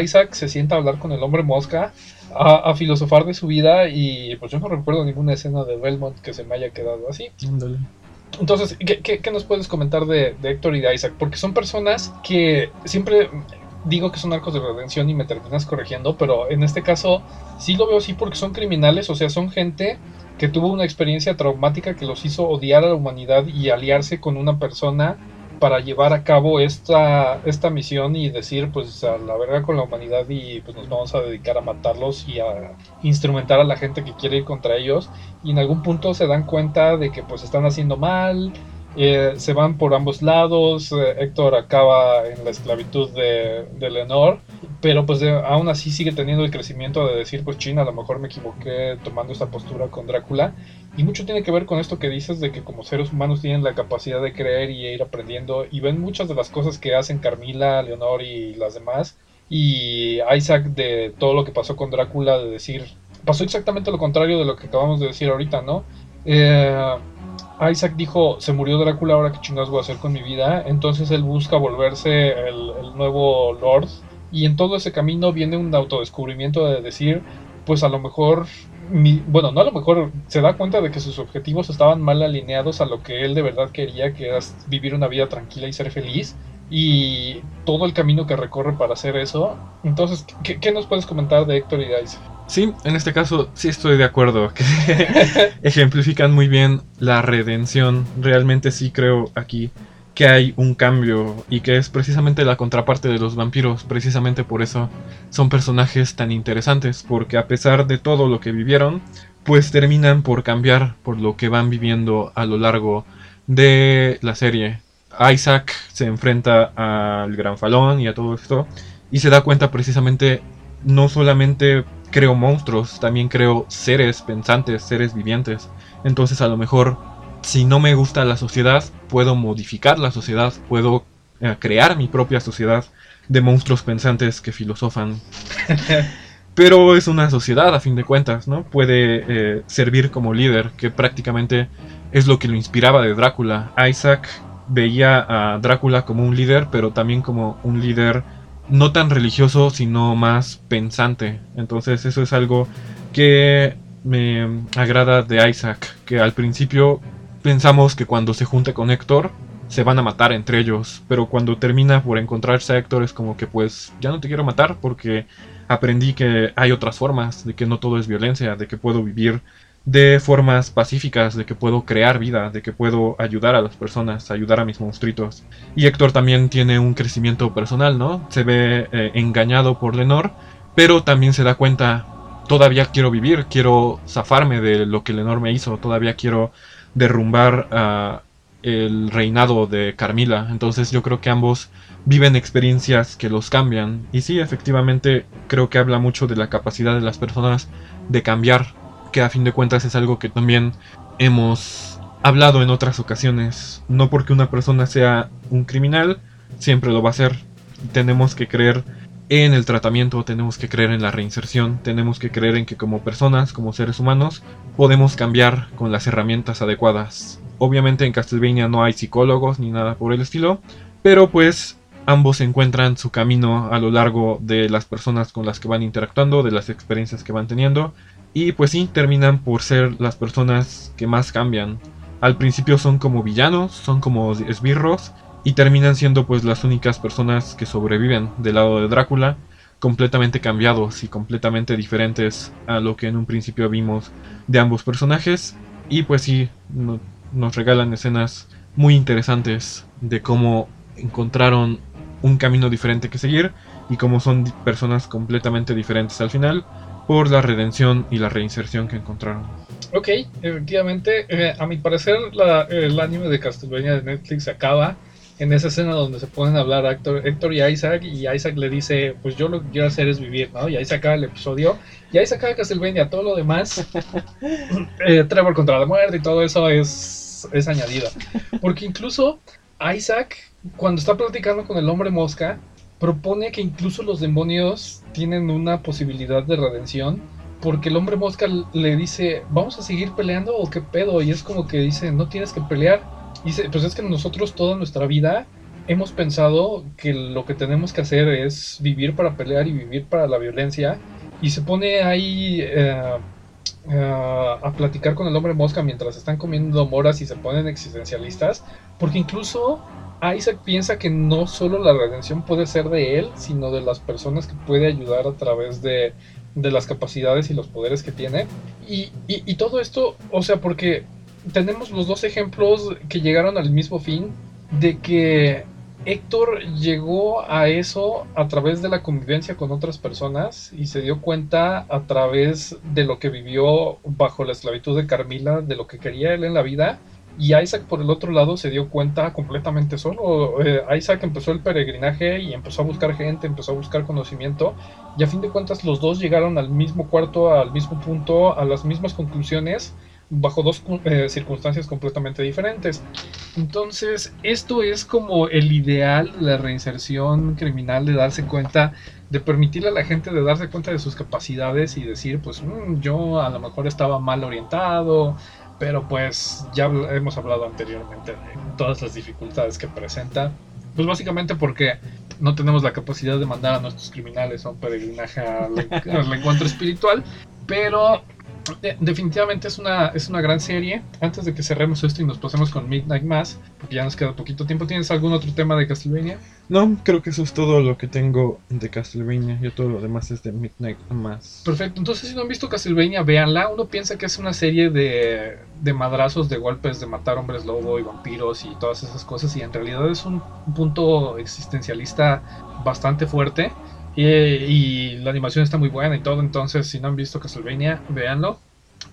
Isaac se sienta a hablar con el hombre mosca, a, a, filosofar de su vida y pues yo no recuerdo ninguna escena de Belmont que se me haya quedado así. Ándale. Entonces, ¿qué, ¿qué, qué, nos puedes comentar de, de Héctor y de Isaac? Porque son personas que siempre digo que son arcos de redención y me terminas corrigiendo, pero en este caso sí lo veo así porque son criminales, o sea, son gente que tuvo una experiencia traumática que los hizo odiar a la humanidad y aliarse con una persona para llevar a cabo esta, esta misión y decir pues a la verga con la humanidad y pues nos vamos a dedicar a matarlos y a instrumentar a la gente que quiere ir contra ellos. Y en algún punto se dan cuenta de que pues están haciendo mal, eh, se van por ambos lados, eh, Héctor acaba en la esclavitud de, de Leonor, pero pues aún así sigue teniendo el crecimiento de decir, pues China, a lo mejor me equivoqué tomando esta postura con Drácula, y mucho tiene que ver con esto que dices de que como seres humanos tienen la capacidad de creer y ir aprendiendo, y ven muchas de las cosas que hacen Carmila, Leonor y las demás, y Isaac de todo lo que pasó con Drácula, de decir, pasó exactamente lo contrario de lo que acabamos de decir ahorita, ¿no? Eh, Isaac dijo, se murió Drácula, ahora qué chingados voy a hacer con mi vida. Entonces él busca volverse el, el, nuevo Lord. Y en todo ese camino viene un autodescubrimiento de decir, pues a lo mejor, mi, bueno, no a lo mejor, se da cuenta de que sus objetivos estaban mal alineados a lo que él de verdad quería, que era vivir una vida tranquila y ser feliz. Y todo el camino que recorre para hacer eso. Entonces, ¿qué, qué nos puedes comentar de Héctor y Isaac? Sí, en este caso sí estoy de acuerdo. Que ejemplifican muy bien la redención. Realmente sí creo aquí que hay un cambio y que es precisamente la contraparte de los vampiros. Precisamente por eso son personajes tan interesantes. Porque a pesar de todo lo que vivieron, pues terminan por cambiar por lo que van viviendo a lo largo de la serie. Isaac se enfrenta al Gran Falón y a todo esto y se da cuenta precisamente no solamente creo monstruos, también creo seres pensantes, seres vivientes. Entonces a lo mejor si no me gusta la sociedad, puedo modificar la sociedad, puedo eh, crear mi propia sociedad de monstruos pensantes que filosofan. Pero es una sociedad a fin de cuentas, ¿no? Puede eh, servir como líder, que prácticamente es lo que lo inspiraba de Drácula. Isaac veía a Drácula como un líder, pero también como un líder no tan religioso, sino más pensante. Entonces eso es algo que me agrada de Isaac, que al principio pensamos que cuando se junta con Héctor se van a matar entre ellos, pero cuando termina por encontrarse a Héctor es como que pues ya no te quiero matar porque aprendí que hay otras formas, de que no todo es violencia, de que puedo vivir de formas pacíficas, de que puedo crear vida, de que puedo ayudar a las personas, ayudar a mis monstruitos. Y Héctor también tiene un crecimiento personal, ¿no? Se ve eh, engañado por Lenor, pero también se da cuenta, todavía quiero vivir, quiero zafarme de lo que Lenor me hizo, todavía quiero derrumbar el reinado de Carmila. Entonces yo creo que ambos viven experiencias que los cambian. Y sí, efectivamente, creo que habla mucho de la capacidad de las personas de cambiar, que a fin de cuentas es algo que también hemos hablado en otras ocasiones. No porque una persona sea un criminal, siempre lo va a ser. Tenemos que creer en el tratamiento, tenemos que creer en la reinserción, tenemos que creer en que como personas, como seres humanos, podemos cambiar con las herramientas adecuadas. Obviamente en Castlevania no hay psicólogos ni nada por el estilo, pero pues ambos encuentran su camino a lo largo de las personas con las que van interactuando, de las experiencias que van teniendo, y pues sí, terminan por ser las personas que más cambian. Al principio son como villanos, son como esbirros, y terminan siendo pues las únicas personas que sobreviven del lado de Drácula, completamente cambiados y completamente diferentes a lo que en un principio vimos de ambos personajes. Y pues sí, nos regalan escenas muy interesantes de cómo encontraron un camino diferente que seguir y cómo son personas completamente diferentes al final por la redención y la reinserción que encontraron. Ok, efectivamente, eh, a mi parecer la, el anime de Castlevania de Netflix acaba en esa escena donde se ponen a hablar Héctor, Héctor, y Isaac y Isaac le dice, pues yo lo que quiero hacer es vivir, ¿no? Y ahí se acaba el episodio y ahí se acaba Castlevania, todo lo demás, eh, Trevor contra la muerte y todo eso es, es añadido. Porque incluso Isaac, cuando está platicando con el hombre mosca, propone que incluso los demonios tienen una posibilidad de redención. Porque el hombre mosca le dice, ¿vamos a seguir peleando o qué pedo? Y es como que dice, no tienes que pelear Dice, pues es que nosotros toda nuestra vida hemos pensado que lo que tenemos que hacer es vivir para pelear y vivir para la violencia. Y se pone ahí eh, eh, a platicar con el hombre mosca mientras están comiendo moras y se ponen existencialistas. Porque incluso Isaac piensa que no solo la redención puede ser de él, sino de las personas que puede ayudar a través de, de las capacidades y los poderes que tiene. Y, y, y todo esto, o sea, porque tenemos los dos ejemplos que llegaron al mismo fin, de que Héctor llegó a eso a través de la convivencia con otras personas y se dio cuenta a través de lo que vivió bajo la esclavitud de Carmila, de lo que quería él en la vida. Y Isaac por el otro lado se dio cuenta completamente solo. Eh, Isaac empezó el peregrinaje y empezó a buscar gente, empezó a buscar conocimiento. Y a fin de cuentas los dos llegaron al mismo cuarto, al mismo punto, a las mismas conclusiones bajo dos eh, circunstancias completamente diferentes. Entonces, esto es como el ideal de la reinserción criminal, de darse cuenta, de permitirle a la gente de darse cuenta de sus capacidades y decir, pues mm, yo a lo mejor estaba mal orientado, pero pues ya hemos hablado anteriormente de todas las dificultades que presenta. Pues básicamente porque no tenemos la capacidad de mandar a nuestros criminales a un peregrinaje al encuentro espiritual, pero definitivamente es una, es una gran serie. Antes de que cerremos esto y nos pasemos con Midnight Mass, porque ya nos queda poquito tiempo, ¿tienes algún otro tema de Castlevania? No, creo que eso es todo lo que tengo de Castlevania. Y todo lo demás es de Midnight Mass. Perfecto, entonces si no han visto Castlevania, véanla. Uno piensa que es una serie de, de madrazos, de golpes, de matar hombres lobo y vampiros y todas esas cosas. Y en realidad es un punto existencialista bastante fuerte y, la animación está muy buena y todo, entonces si no han visto Castlevania, véanlo.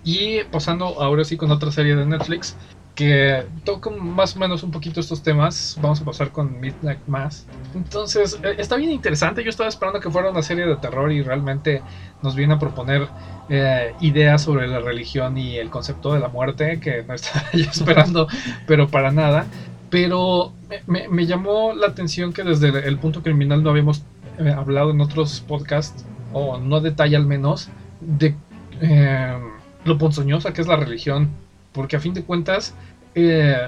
Y pasando ahora sí con otra serie de Netflix que toca más o menos un poquito estos temas. Vamos a pasar con Midnight Mass. Entonces, eh, está bien interesante. Yo estaba esperando que fuera una serie de terror y realmente nos viene a proponer eh, ideas sobre la religión y el concepto de la muerte, que no estaba yo esperando, pero para nada. Pero me, llamó la atención que desde el punto criminal no habíamos eh, hablado en otros podcasts, o no detalle al menos, de lo ponzoñosa que es la religión porque a fin de cuentas, eh,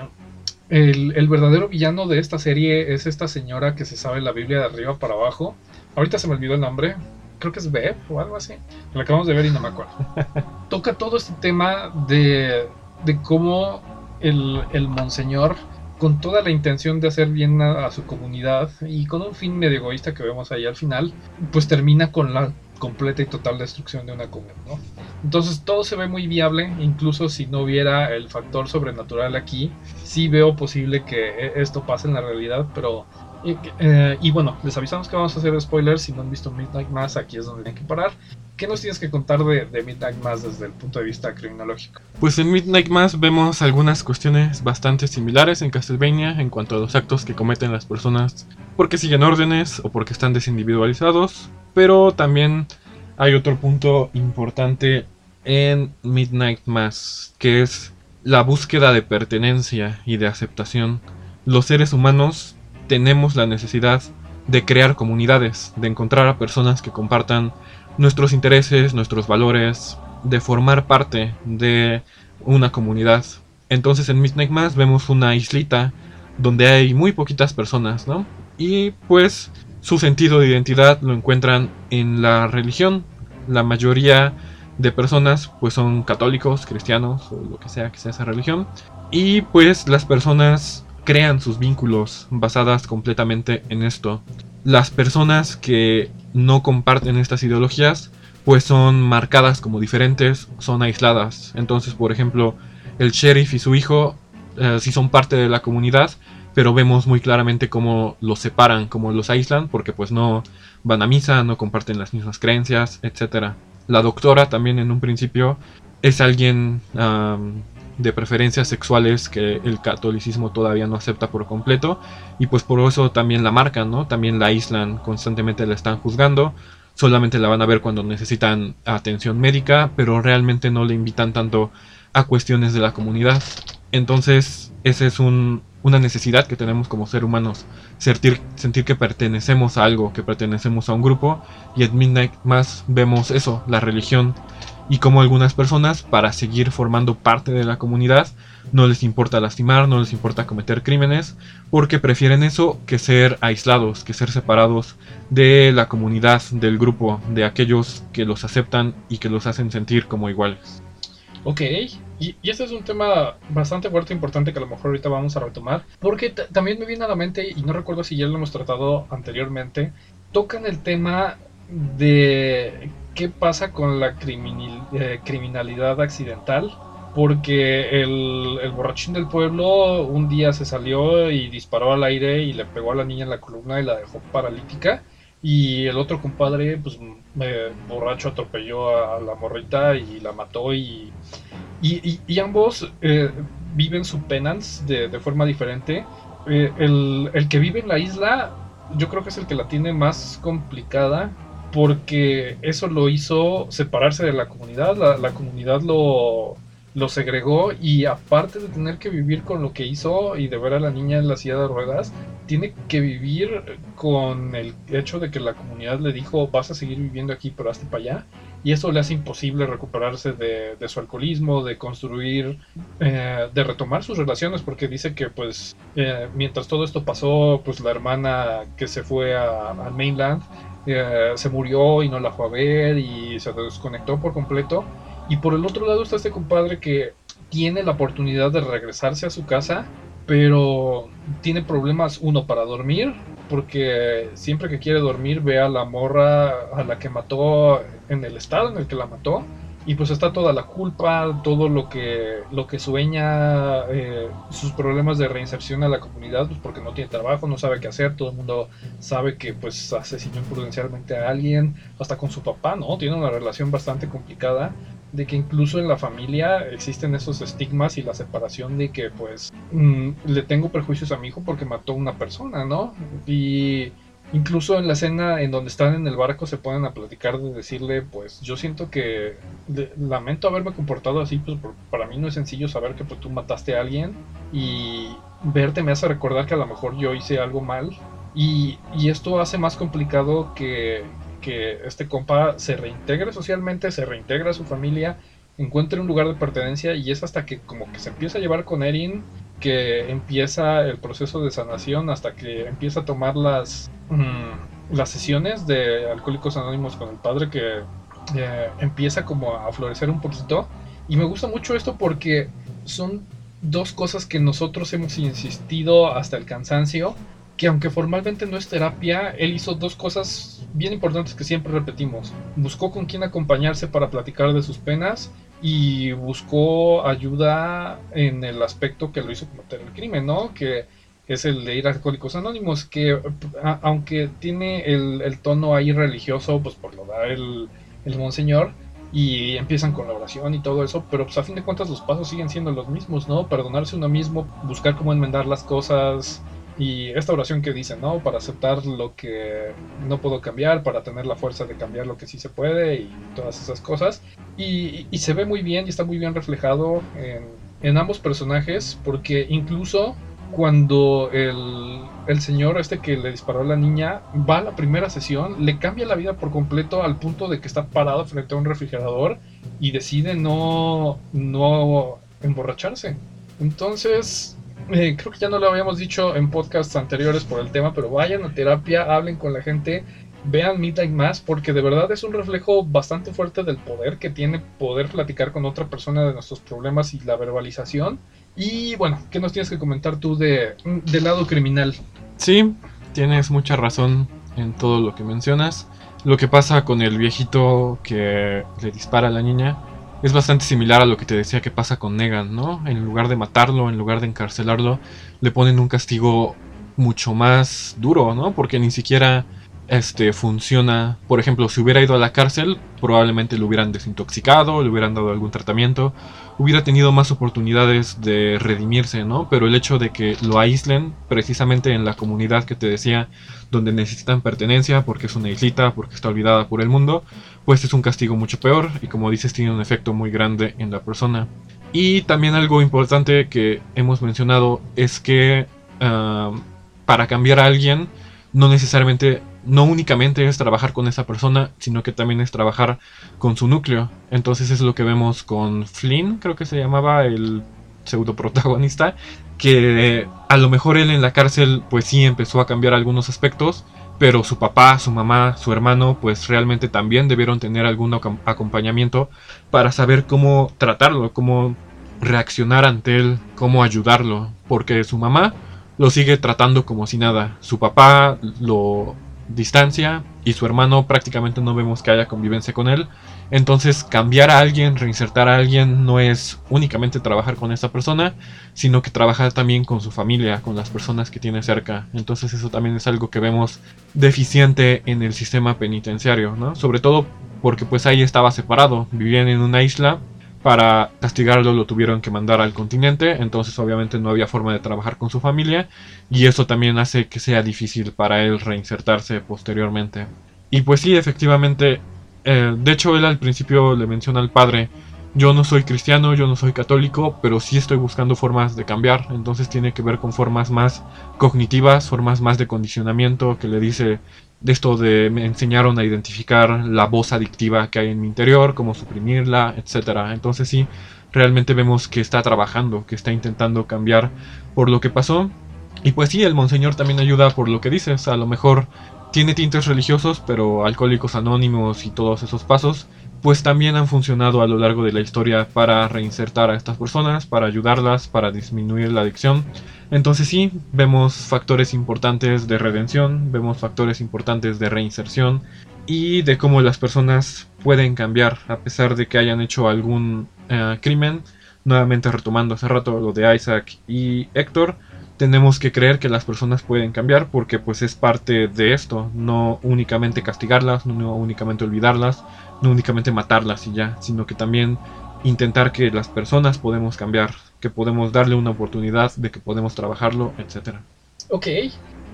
el, verdadero villano de esta serie es esta señora que se sabe la Biblia de arriba para abajo. Ahorita se me olvidó el nombre. Creo que es Beb o algo así. Lo acabamos de ver y no me acuerdo. Toca todo este tema de, de cómo el, el monseñor con toda la intención de hacer bien a, su comunidad y con un fin medio egoísta que vemos ahí al final, pues termina con la completa y total destrucción de una comunidad, ¿no? Entonces todo se ve muy viable, incluso si no hubiera el factor sobrenatural aquí, sí veo posible que e, esto pase en la realidad, pero... Eh, y bueno, les avisamos que vamos a hacer spoilers, si no han visto Midnight Mass, aquí es donde tienen que parar. ¿Qué nos tienes que contar de, de, Midnight Mass desde el punto de vista criminológico? Pues en Midnight Mass vemos algunas cuestiones bastante similares en Castlevania en cuanto a los actos que cometen las personas porque siguen órdenes o porque están desindividualizados, pero también hay otro punto importante en Midnight Mass, que es la búsqueda de pertenencia y de aceptación. Los seres humanos tenemos la necesidad de crear comunidades, de encontrar a personas que compartan nuestros intereses, nuestros valores, de formar parte de una comunidad. Entonces en Midnight Mass vemos una islita donde hay muy poquitas personas, ¿no? Y pues su sentido de identidad lo encuentran en la religión. La mayoría de personas pues son católicos, cristianos o lo que sea que sea esa religión. Y pues las personas crean sus vínculos basadas completamente en esto. Las personas que no comparten estas ideologías pues son marcadas como diferentes, son aisladas. Entonces, por ejemplo, el sheriff y su hijo eh, sí son parte de la comunidad, pero vemos muy claramente cómo los separan, cómo los aíslan, porque pues no van a misa, no comparten las mismas creencias, etc. La doctora también en un principio es alguien de preferencias sexuales que el catolicismo todavía no acepta por completo y pues por eso también la marcan, ¿no? También la aíslan, constantemente la están juzgando, solamente la van a ver cuando necesitan atención médica, pero realmente no le invitan tanto a cuestiones de la comunidad. Entonces, ese es un, una necesidad que tenemos como ser humanos, sentir, sentir que pertenecemos a algo, que pertenecemos a un grupo, y en Midnight más vemos eso, la religión, y como algunas personas, para seguir formando parte de la comunidad, no les importa lastimar, no les importa cometer crímenes, porque prefieren eso que ser aislados, que ser separados de la comunidad, del grupo, de aquellos que los aceptan y que los hacen sentir como iguales. Ok, y, este es un tema bastante fuerte e importante que a lo mejor ahorita vamos a retomar, porque también me viene a la mente, y no recuerdo si ya lo hemos tratado anteriormente, tocan el tema de qué pasa con la eh, criminalidad accidental, porque el, borrachín del pueblo un día se salió y disparó al aire y le pegó a la niña en la columna y la dejó paralítica. Y el otro compadre, pues, borracho, atropelló a, la morrita y la mató. Y, ambos eh, viven su penance de, forma diferente. Eh, el, que vive en la isla, yo creo que es el que la tiene más complicada. Porque eso lo hizo separarse de la comunidad. la comunidad lo, lo segregó y aparte de tener que vivir con lo que hizo y de ver a la niña en la silla de ruedas, tiene que vivir con el hecho de que la comunidad le dijo vas a seguir viviendo aquí pero hasta para allá y eso le hace imposible recuperarse de, su alcoholismo, de construir, eh, de retomar sus relaciones porque dice que pues eh, mientras todo esto pasó pues la hermana que se fue al mainland eh, se murió y no la fue a ver y se desconectó por completo y por el otro lado está este compadre que tiene la oportunidad de regresarse a su casa, pero tiene problemas, uno, para dormir, porque siempre que quiere dormir ve a la morra a la que mató en el estado en el que la mató. Y pues está toda la culpa, todo lo que, lo que sueña, eh, sus problemas de reinserción a la comunidad, pues porque no tiene trabajo, no sabe qué hacer, todo el mundo sabe que pues asesinó imprudencialmente a alguien, hasta con su papá, ¿no? Tiene una relación bastante complicada de que incluso en la familia existen esos estigmas y la separación de que pues mm, le tengo prejuicios a mi hijo porque mató a una persona, ¿no? Y incluso en la escena en donde están en el barco se ponen a platicar de decirle pues yo siento que lamento haberme comportado así, pues para mí no es sencillo saber que pues, tú mataste a alguien y verte me hace recordar que a lo mejor yo hice algo mal y, esto hace más complicado que, que este compa se reintegre socialmente, se reintegra a su familia, encuentre un lugar de pertenencia y es hasta que como que se empieza a llevar con Erin que empieza el proceso de sanación hasta que empieza a tomar las, mm, las sesiones de Alcohólicos Anónimos con el padre que eh, empieza como a florecer un poquito y me gusta mucho esto porque son dos cosas que nosotros hemos insistido hasta el cansancio que aunque formalmente no es terapia, él hizo dos cosas bien importantes que siempre repetimos. Buscó con quién acompañarse para platicar de sus penas y buscó ayuda en el aspecto que lo hizo cometer el crimen, ¿no? Que es el de ir a Alcohólicos Anónimos, que aunque tiene el, tono ahí religioso, pues por lo da el, el monseñor, y empiezan con la oración y todo eso, pero pues a fin de cuentas los pasos siguen siendo los mismos, ¿no? Perdonarse uno mismo, buscar cómo enmendar las cosas, y esta oración que dice, ¿no? Para aceptar lo que no puedo cambiar, para tener la fuerza de cambiar lo que sí se puede y todas esas cosas. Y, se ve muy bien y está muy bien reflejado en, en ambos personajes porque incluso cuando el, el, señor este que le disparó a la niña va a la primera sesión, le cambia la vida por completo al punto de que está parado frente a un refrigerador y decide no, no emborracharse. Entonces, eh, creo que ya no lo habíamos dicho en podcasts anteriores por el tema, pero vayan a terapia, hablen con la gente, vean Midnight Mass, porque de verdad es un reflejo bastante fuerte del poder que tiene poder platicar con otra persona de nuestros problemas y la verbalización. Y bueno, ¿qué nos tienes que comentar tú de, del lado criminal? Sí, tienes mucha razón en todo lo que mencionas. Lo que pasa con el viejito que le dispara a la niña es bastante similar a lo que te decía que pasa con Negan, ¿no? En lugar de matarlo, en lugar de encarcelarlo, le ponen un castigo mucho más duro, ¿no? Porque ni siquiera este funciona. Por ejemplo, si hubiera ido a la cárcel, probablemente lo hubieran desintoxicado, le hubieran dado algún tratamiento, hubiera tenido más oportunidades de redimirse, ¿no? Pero el hecho de que lo aíslen precisamente en la comunidad que te decía, donde necesitan pertenencia, porque es una islita, porque está olvidada por el mundo, pues es un castigo mucho peor y como dices tiene un efecto muy grande en la persona. Y también algo importante que hemos mencionado es que ah, para cambiar a alguien no necesariamente no únicamente es trabajar con esa persona, sino que también es trabajar con su núcleo. Entonces es lo que vemos con Flynn, creo que se llamaba el pseudo protagonista, que a lo mejor él en la cárcel pues sí empezó a cambiar algunos aspectos, pero su papá, su mamá, su hermano pues realmente también debieron tener algún acompañamiento para saber cómo tratarlo, cómo reaccionar ante él, cómo ayudarlo, porque su mamá lo sigue tratando como si nada, su papá lo distancia y su hermano prácticamente no vemos que haya convivencia con él. Entonces cambiar a alguien, reinsertar a alguien no es únicamente trabajar con esa persona, sino que trabajar también con su familia, con las personas que tiene cerca. Entonces eso también es algo que vemos deficiente en el sistema penitenciario, ¿no? Sobre todo porque pues ahí estaba separado, vivían en una isla para castigarlo lo tuvieron que mandar al continente, entonces obviamente no había forma de trabajar con su familia y eso también hace que sea difícil para él reinsertarse posteriormente. Y pues sí, efectivamente, eh, de hecho él al principio le menciona al padre, yo no soy cristiano, yo no soy católico, pero sí estoy buscando formas de cambiar, entonces tiene que ver con formas más cognitivas, formas más de condicionamiento que le dice, de esto de me enseñaron a identificar la voz adictiva que hay en mi interior, cómo suprimirla, etcétera. Entonces sí, realmente vemos que está trabajando, que está intentando cambiar por lo que pasó. Y pues sí, el monseñor también ayuda por lo que dices, a lo mejor tiene tintes religiosos, pero alcohólicos anónimos y todos esos pasos pues también han funcionado a lo largo de la historia para reinsertar a estas personas, para ayudarlas, para disminuir la adicción. Entonces sí, vemos factores importantes de redención, vemos factores importantes de reinserción y de cómo las personas pueden cambiar a pesar de que hayan hecho algún eh, crimen. Nuevamente retomando hace rato lo de Isaac y Héctor, tenemos que creer que las personas pueden cambiar porque pues es parte de esto, no únicamente castigarlas, no únicamente olvidarlas, no únicamente matarlas y ya, sino que también intentar que las personas podemos cambiar, que podemos darle una oportunidad, de que podemos trabajarlo, etcétera. Ok,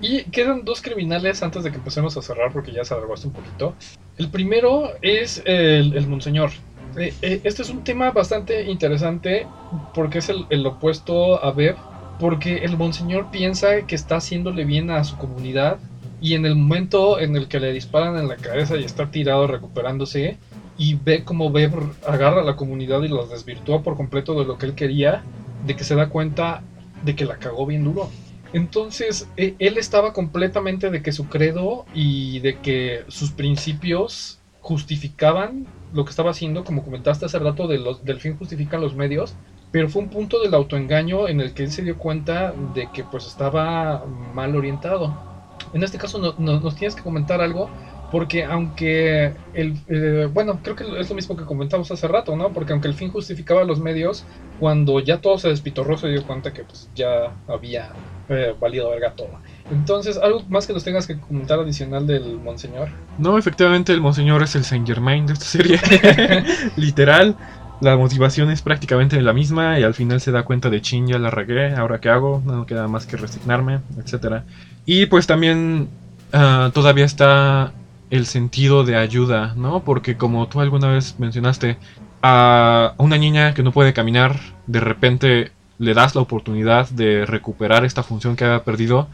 y quedan dos criminales antes de que empecemos a cerrar porque ya se alargó un poquito. El primero es el, Monseñor. Eh, eh, este es un tema bastante interesante porque es el, el opuesto a Beb, porque el Monseñor piensa que está haciéndole bien a su comunidad y en el momento en el que le disparan en la cabeza y está tirado recuperándose y ve como Beb agarra a la comunidad y los desvirtúa por completo de lo que él quería, de que se da cuenta de que la cagó bien duro. Entonces, e, él estaba completamente de que su credo y de que sus principios justificaban lo que estaba haciendo, como comentaste hace rato, de los, del fin justifican los medios, pero fue un punto del autoengaño en el que él se dio cuenta de que pues estaba mal orientado. En este caso nos tienes que comentar algo porque aunque el eh, bueno creo que es lo mismo que comentamos hace rato no porque aunque el fin justificaba los medios cuando ya todo se despitorró se dio cuenta que pues ya había eh, valido verga todo. Entonces algo más que nos tengas que comentar adicional del monseñor no efectivamente el monseñor es el Saint Germain de esta serie. Literal la motivación es prácticamente la misma y al final se da cuenta de chin ya la regué ahora qué hago no queda más que resignarme etcétera y pues también ah, todavía está el sentido de ayuda, ¿no? Porque como tú alguna vez mencionaste, a una niña que no puede caminar, de repente le das la oportunidad de recuperar esta función que había perdido,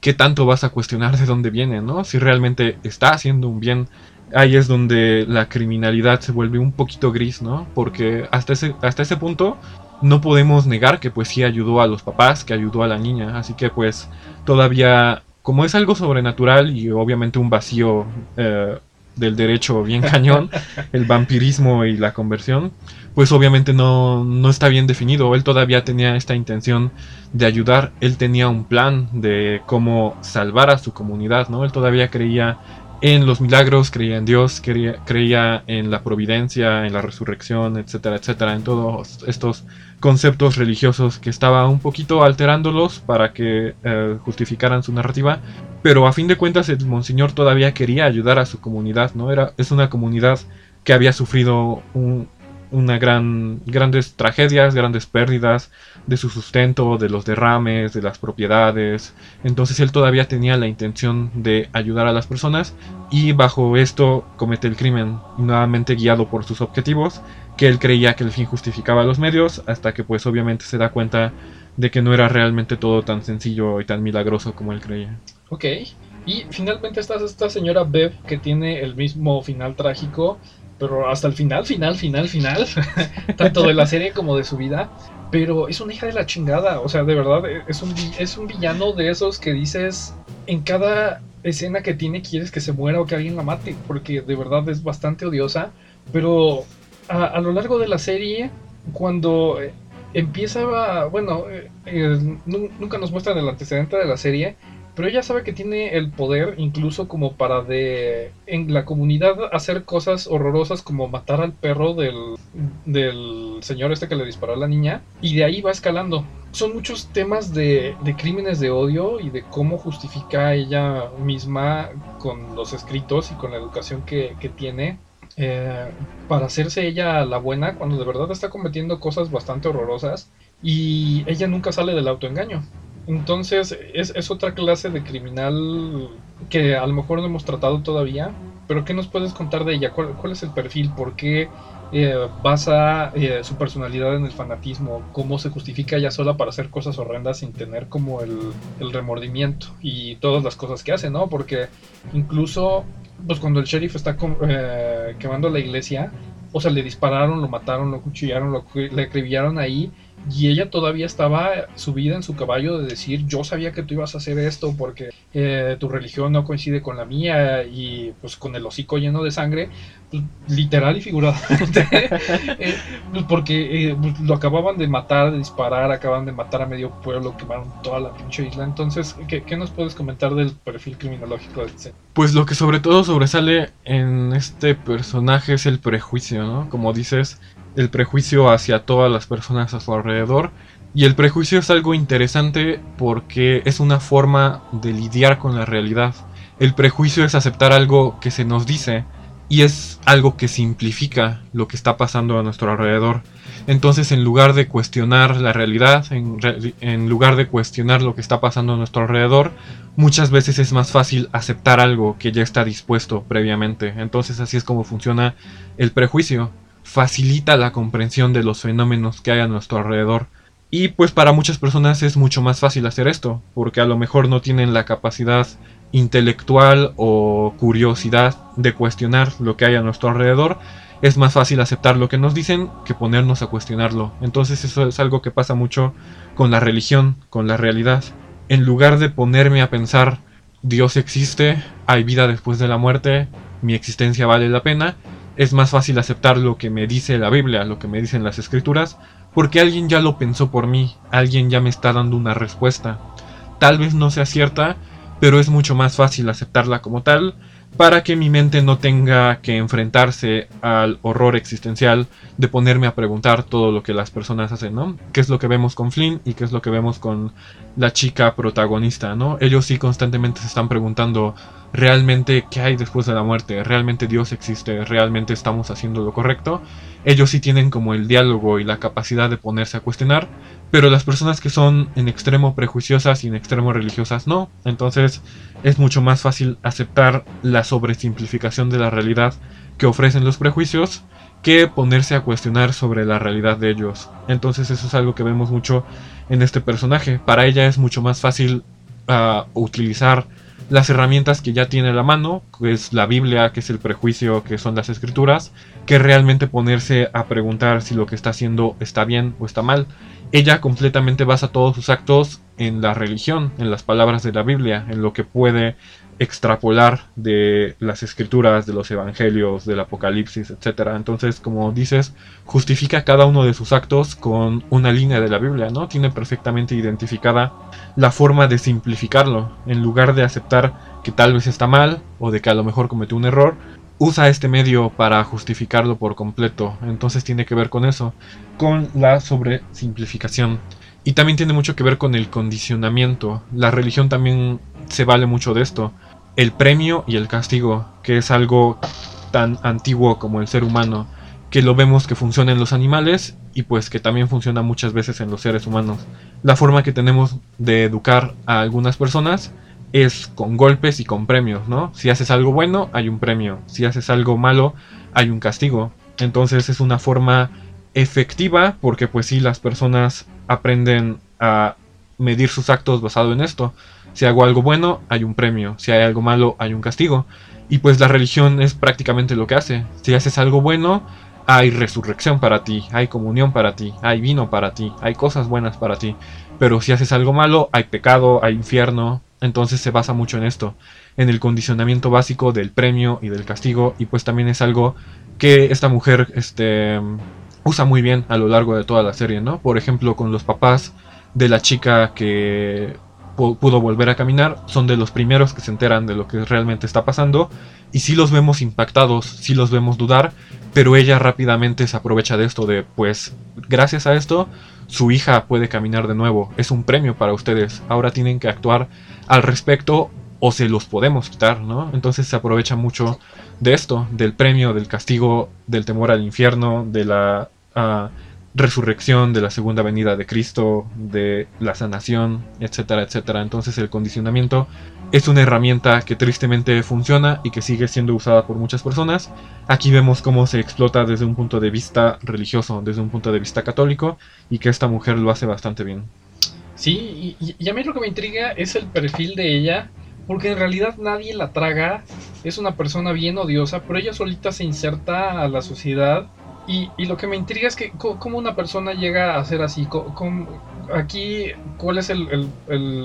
¿qué tanto vas a cuestionar de dónde viene, ¿no? Si realmente está haciendo un bien. Ahí es donde la criminalidad se vuelve un poquito gris, ¿no? Porque hasta ese, hasta ese punto no podemos negar que pues sí ayudó a los papás, que ayudó a la niña. Así que pues todavía como es algo sobrenatural y obviamente un vacío eh, del derecho bien cañón, el vampirismo y la conversión, pues obviamente no, no está bien definido. Él todavía tenía esta intención de ayudar, él tenía un plan de cómo salvar a su comunidad, ¿no? Él todavía creía en los milagros, creía en Dios, creía, creía en la providencia, en la resurrección, etcétera, etcétera, en todos estos conceptos religiosos que estaba un poquito alterándolos para que eh, justificaran su narrativa, pero a fin de cuentas el monseñor todavía quería ayudar a su comunidad, ¿no? Era, es una comunidad que había sufrido un, una gran, grandes tragedias, grandes pérdidas de su sustento, de los derrames, de las propiedades. Entonces él todavía tenía la intención de ayudar a las personas y bajo esto comete el crimen, nuevamente guiado por sus objetivos, que él creía que el fin justificaba los medios, hasta que pues obviamente se da cuenta de que no era realmente todo tan sencillo y tan milagroso como él creía. Ok, y finalmente está esta señora Bev que tiene el mismo final trágico pero hasta el final, final, final, final, tanto de la serie como de su vida. Pero es una hija de la chingada, o sea, de verdad, es un, es un villano de esos que dices, en cada escena que tiene quieres que se muera o que alguien la mate, porque de verdad es bastante odiosa. Pero a, lo largo de la serie, cuando eh, empieza, bueno, eh, eh, nunca nos muestran el antecedente de la serie, pero ella sabe que tiene el poder incluso como para de en la comunidad hacer cosas horrorosas como matar al perro del, del señor este que le disparó a la niña y de ahí va escalando. Son muchos temas de, de crímenes de odio y de cómo justifica ella misma con los escritos y con la educación que, que tiene eh, para hacerse ella la buena cuando de verdad está cometiendo cosas bastante horrorosas y ella nunca sale del autoengaño. Entonces es, otra clase de criminal que a lo mejor no hemos tratado todavía, pero ¿qué nos puedes contar de ella? ¿Cuál, es el perfil? ¿Por qué eh, basa eh, su personalidad en el fanatismo? ¿Cómo se justifica ella sola para hacer cosas horrendas sin tener como el, remordimiento y todas las cosas que hace, ¿no? Porque incluso pues cuando el sheriff está eh, quemando la iglesia, o sea, le dispararon, lo mataron, lo cuchillaron, lo, le acribillaron ahí y ella todavía estaba subida en su caballo de decir, yo sabía que tú ibas a hacer esto porque eh, tu religión no coincide con la mía y pues con el hocico lleno de sangre, literal y figuradamente, eh, pues, porque eh, pues, lo acababan de matar, de disparar, acaban de matar a medio pueblo, quemaron toda la pinche isla. Entonces, ¿qué, nos puedes comentar del perfil criminológico de este? Pues lo que sobre todo sobresale en este personaje es el prejuicio, ¿no? Como dices, el prejuicio hacia todas las personas a su alrededor Y el prejuicio es algo interesante porque es una forma de lidiar con la realidad. El prejuicio es aceptar algo que se nos dice y es algo que simplifica lo que está pasando a nuestro alrededor. Entonces, en lugar de cuestionar la realidad, en, lugar de cuestionar lo que está pasando a nuestro alrededor, muchas veces es más fácil aceptar algo que ya está dispuesto previamente. Entonces, así es como funciona el prejuicio. Facilita la comprensión de los fenómenos que hay a nuestro alrededor. Y pues para muchas personas es mucho más fácil hacer esto, porque a lo mejor no tienen la capacidad intelectual o curiosidad de cuestionar lo que hay a nuestro alrededor, es más fácil aceptar lo que nos dicen que ponernos a cuestionarlo. Entonces eso es algo que pasa mucho con la religión, con la realidad. En lugar de ponerme a pensar, Dios existe, hay vida después de la muerte, mi existencia vale la pena, es más fácil aceptar lo que me dice la Biblia, lo que me dicen las escrituras, porque alguien ya lo pensó por mí, alguien ya me está dando una respuesta. Tal vez no sea cierta, pero es mucho más fácil aceptarla como tal para que mi mente no tenga que enfrentarse al horror existencial de ponerme a preguntar todo lo que las personas hacen, ¿no? ¿Qué es lo que vemos con Flynn y qué es lo que vemos con la chica protagonista, ¿no? Ellos sí constantemente se están preguntando realmente qué hay después de la muerte, realmente Dios existe, realmente estamos haciendo lo correcto. Ellos sí tienen como el diálogo y la capacidad de ponerse a cuestionar, pero las personas que son en extremo prejuiciosas y en extremo religiosas no. Entonces es mucho más fácil aceptar la sobresimplificación de la realidad que ofrecen los prejuicios que ponerse a cuestionar sobre la realidad de ellos. Entonces eso es algo que vemos mucho en este personaje. Para ella es mucho más fácil uh, utilizar las herramientas que ya tiene a la mano, que es la Biblia, que es el prejuicio, que son las escrituras, que realmente ponerse a preguntar si lo que está haciendo está bien o está mal. Ella completamente basa todos sus actos en la religión, en las palabras de la Biblia, en lo que puede extrapolar de las escrituras, de los evangelios, del apocalipsis, etc. Entonces, como dices, justifica cada uno de sus actos con una línea de la Biblia, ¿no? Tiene perfectamente identificada la forma de simplificarlo. En lugar de aceptar que tal vez está mal o de que a lo mejor cometió un error, usa este medio para justificarlo por completo. Entonces tiene que ver con eso, con la sobresimplificación. Y también tiene mucho que ver con el condicionamiento. La religión también se vale mucho de esto el premio y el castigo, que es algo tan antiguo como el ser humano, que lo vemos que funciona en los animales y pues que también funciona muchas veces en los seres humanos. La forma que tenemos de educar a algunas personas es con golpes y con premios, ¿no? Si haces algo bueno, hay un premio. Si haces algo malo, hay un castigo. Entonces es una forma efectiva porque pues sí, las personas aprenden a medir sus actos basado en esto. Si hago algo bueno, hay un premio. Si hay algo malo, hay un castigo. Y pues la religión es prácticamente lo que hace. Si haces algo bueno, hay resurrección para ti, hay comunión para ti, hay vino para ti, hay cosas buenas para ti. Pero si haces algo malo, hay pecado, hay infierno. Entonces se basa mucho en esto, en el condicionamiento básico del premio y del castigo. Y pues también es algo que esta mujer este, usa muy bien a lo largo de toda la serie, ¿no? Por ejemplo, con los papás de la chica que pudo volver a caminar, son de los primeros que se enteran de lo que realmente está pasando y sí los vemos impactados, sí los vemos dudar, pero ella rápidamente se aprovecha de esto de pues gracias a esto su hija puede caminar de nuevo, es un premio para ustedes, ahora tienen que actuar al respecto o se los podemos quitar, ¿no? Entonces se aprovecha mucho de esto, del premio, del castigo, del temor al infierno, de la... Ah, resurrección, de la segunda venida de Cristo, de la sanación, etcétera, etcétera. Entonces el condicionamiento es una herramienta que tristemente funciona y que sigue siendo usada por muchas personas. Aquí vemos cómo se explota desde un punto de vista religioso, desde un punto de vista católico, y que esta mujer lo hace bastante bien. Sí, y, a mí lo que me intriga es el perfil de ella, porque en realidad nadie la traga, es una persona bien odiosa, pero ella solita se inserta a la sociedad y, lo que me intriga es que cómo una persona llega a ser así. aquí, ¿cuál es el,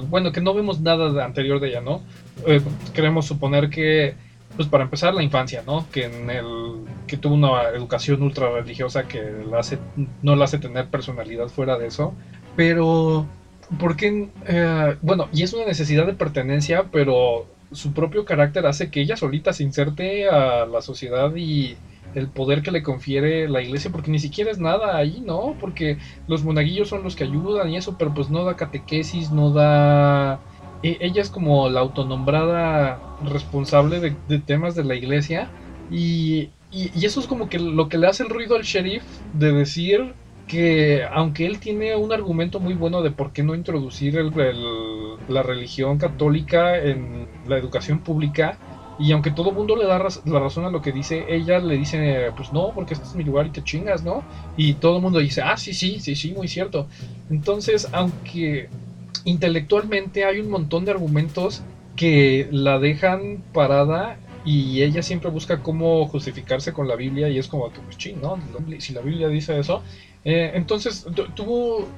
Bueno, que no vemos nada de anterior de ella, ¿no? Eh, queremos suponer que, pues para empezar, la infancia, ¿no? Que, en el, que tuvo una educación ultra religiosa que la hace, no la hace tener personalidad fuera de eso. Pero, ¿por qué? Eh, bueno, y es una necesidad de pertenencia, pero su propio carácter hace que ella solita se inserte a la sociedad y el poder que le confiere la iglesia, porque ni siquiera es nada ahí, ¿no? Porque los monaguillos son los que ayudan y eso, pero pues no da catequesis, no da... e- Ella es como la autonombrada responsable de, temas de la iglesia y, y- eso es como que lo que le hace el ruido al sheriff de decir que aunque él tiene un argumento muy bueno de por qué no introducir el- la religión católica en la educación pública, y aunque todo mundo le da la razón a lo que dice, ella le dice, pues no, porque este es mi lugar y te chingas, ¿no? Y todo el mundo dice, ah, sí, sí, sí, sí, muy cierto. Entonces, aunque intelectualmente hay un montón de argumentos que la dejan parada y ella siempre busca cómo justificarse con la Biblia y es como que, pues ching, ¿no? Si la Biblia dice eso. Eh, entonces, tú,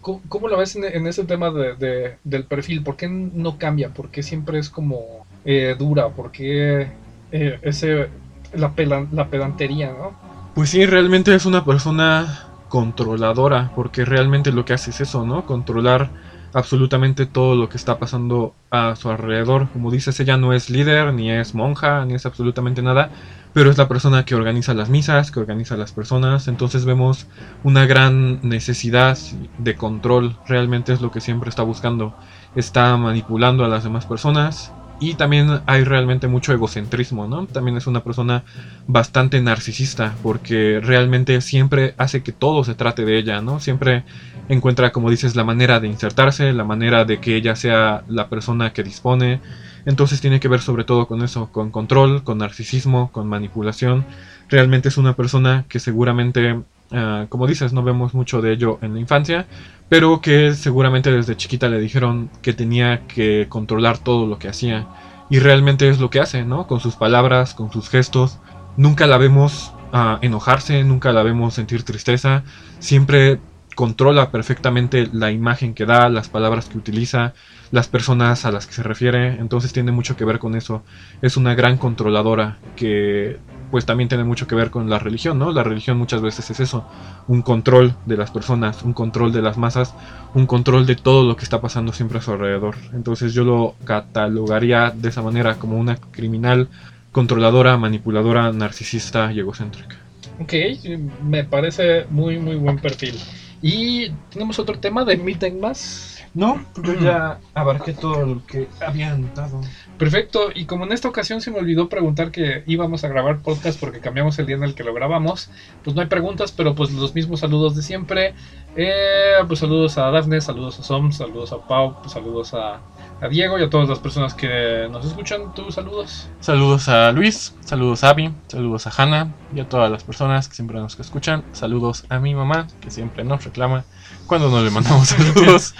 ¿cómo- ¿cómo la ves en, en ese tema de- de- del perfil? ¿Por qué no cambia? ¿Por qué siempre es como eh, dura? ¿Por qué eh, ese, la, la pedantería, ¿no? Pues sí, realmente es una persona controladora, porque realmente lo que hace es eso, ¿no? Controlar absolutamente todo lo que está pasando a su alrededor. Como dices, ella no es líder, ni es monja, ni es absolutamente nada, pero es la persona que organiza las misas, que organiza las personas. Entonces vemos una gran necesidad de control, realmente es lo que siempre está buscando. Está manipulando a las demás personas. Y también hay realmente mucho egocentrismo, ¿no? También es una persona bastante narcisista porque realmente siempre hace que todo se trate de ella, ¿no? Siempre encuentra, como dices, la manera de insertarse, la manera de que ella sea la persona que dispone. Entonces tiene que ver sobre todo con eso, con control, con narcisismo, con manipulación. Realmente es una persona que seguramente, ah, como dices, no vemos mucho de ello en la infancia, pero que seguramente desde chiquita le dijeron que tenía que controlar todo lo que hacía. Y realmente es lo que hace, ¿no? Con sus palabras, con sus gestos. Nunca la vemos ah, enojarse, nunca la vemos sentir tristeza. Siempre controla perfectamente la imagen que da, las palabras que utiliza, las personas a las que se refiere. Entonces tiene mucho que ver con eso. Es una gran controladora que pues también tiene mucho que ver con la religión, ¿no? La religión muchas veces es eso, un control de las personas, un control de las masas, un control de todo lo que está pasando siempre a su alrededor. Entonces yo lo catalogaría de esa manera como una criminal controladora, manipuladora, narcisista y egocéntrica. Ok, me parece muy, muy buen perfil. Y tenemos otro tema de Mass. No, yo ya abarqué todo lo que había anotado. Perfecto, y como en esta ocasión se me olvidó preguntar que íbamos a grabar podcast porque cambiamos el día en el que lo grabamos, pues no hay preguntas, pero pues los mismos saludos de siempre. Eh, pues saludos a Dafne, saludos a Som, saludos a Pau, pues saludos a, a Diego y a todas las personas que nos escuchan. Tus saludos. Saludos a Luis, saludos a Abby, saludos a Hannah y a todas las personas que siempre nos escuchan. Saludos a mi mamá, que siempre nos reclama cuando no le mandamos saludos.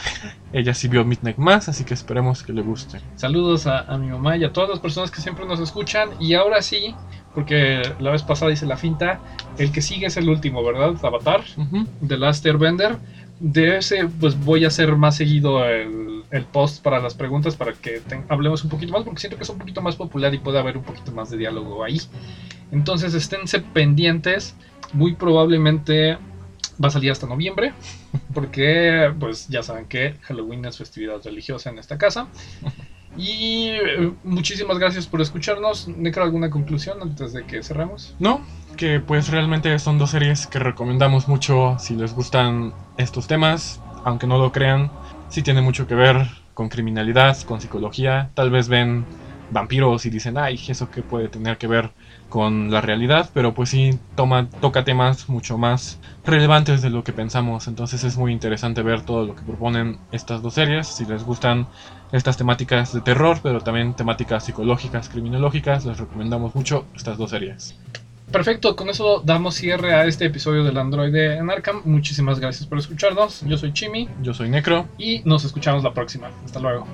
Ella sí vio Midnight más, así que esperemos que le guste. Saludos a, a mi mamá y a todas las personas que siempre nos escuchan. Y ahora sí, porque la vez pasada hice la finta, el que sigue es el último, ¿verdad? Avatar. Ujú. The Last Airbender. De ese, pues voy a hacer más seguido el, el post para las preguntas para que hablemos un poquito más, porque siento que es un poquito más popular y puede haber un poquito más de diálogo ahí. Entonces, esténse pendientes. Muy probablemente va a salir hasta noviembre, porque, pues ya saben que Halloween es festividad religiosa en esta casa. Y eh, muchísimas gracias por escucharnos. ¿Necro alguna conclusión antes de que cerremos? No, que pues realmente son dos series que recomendamos mucho si les gustan estos temas, aunque no lo crean, sí tiene mucho que ver con criminalidad, con psicología, tal vez ven vampiros y dicen, ay, eso que puede tener que ver con la realidad, pero pues sí toma, toca temas mucho más relevantes de lo que pensamos, entonces es muy interesante ver todo lo que proponen estas dos series, si les gustan estas temáticas de terror, pero también temáticas psicológicas, criminológicas, les recomendamos mucho estas dos series. Perfecto, con eso damos cierre a este episodio del Androide en Arkham. Muchísimas gracias por escucharnos. Yo soy Chimi Yo soy Necro. y nos escuchamos la próxima. Hasta luego.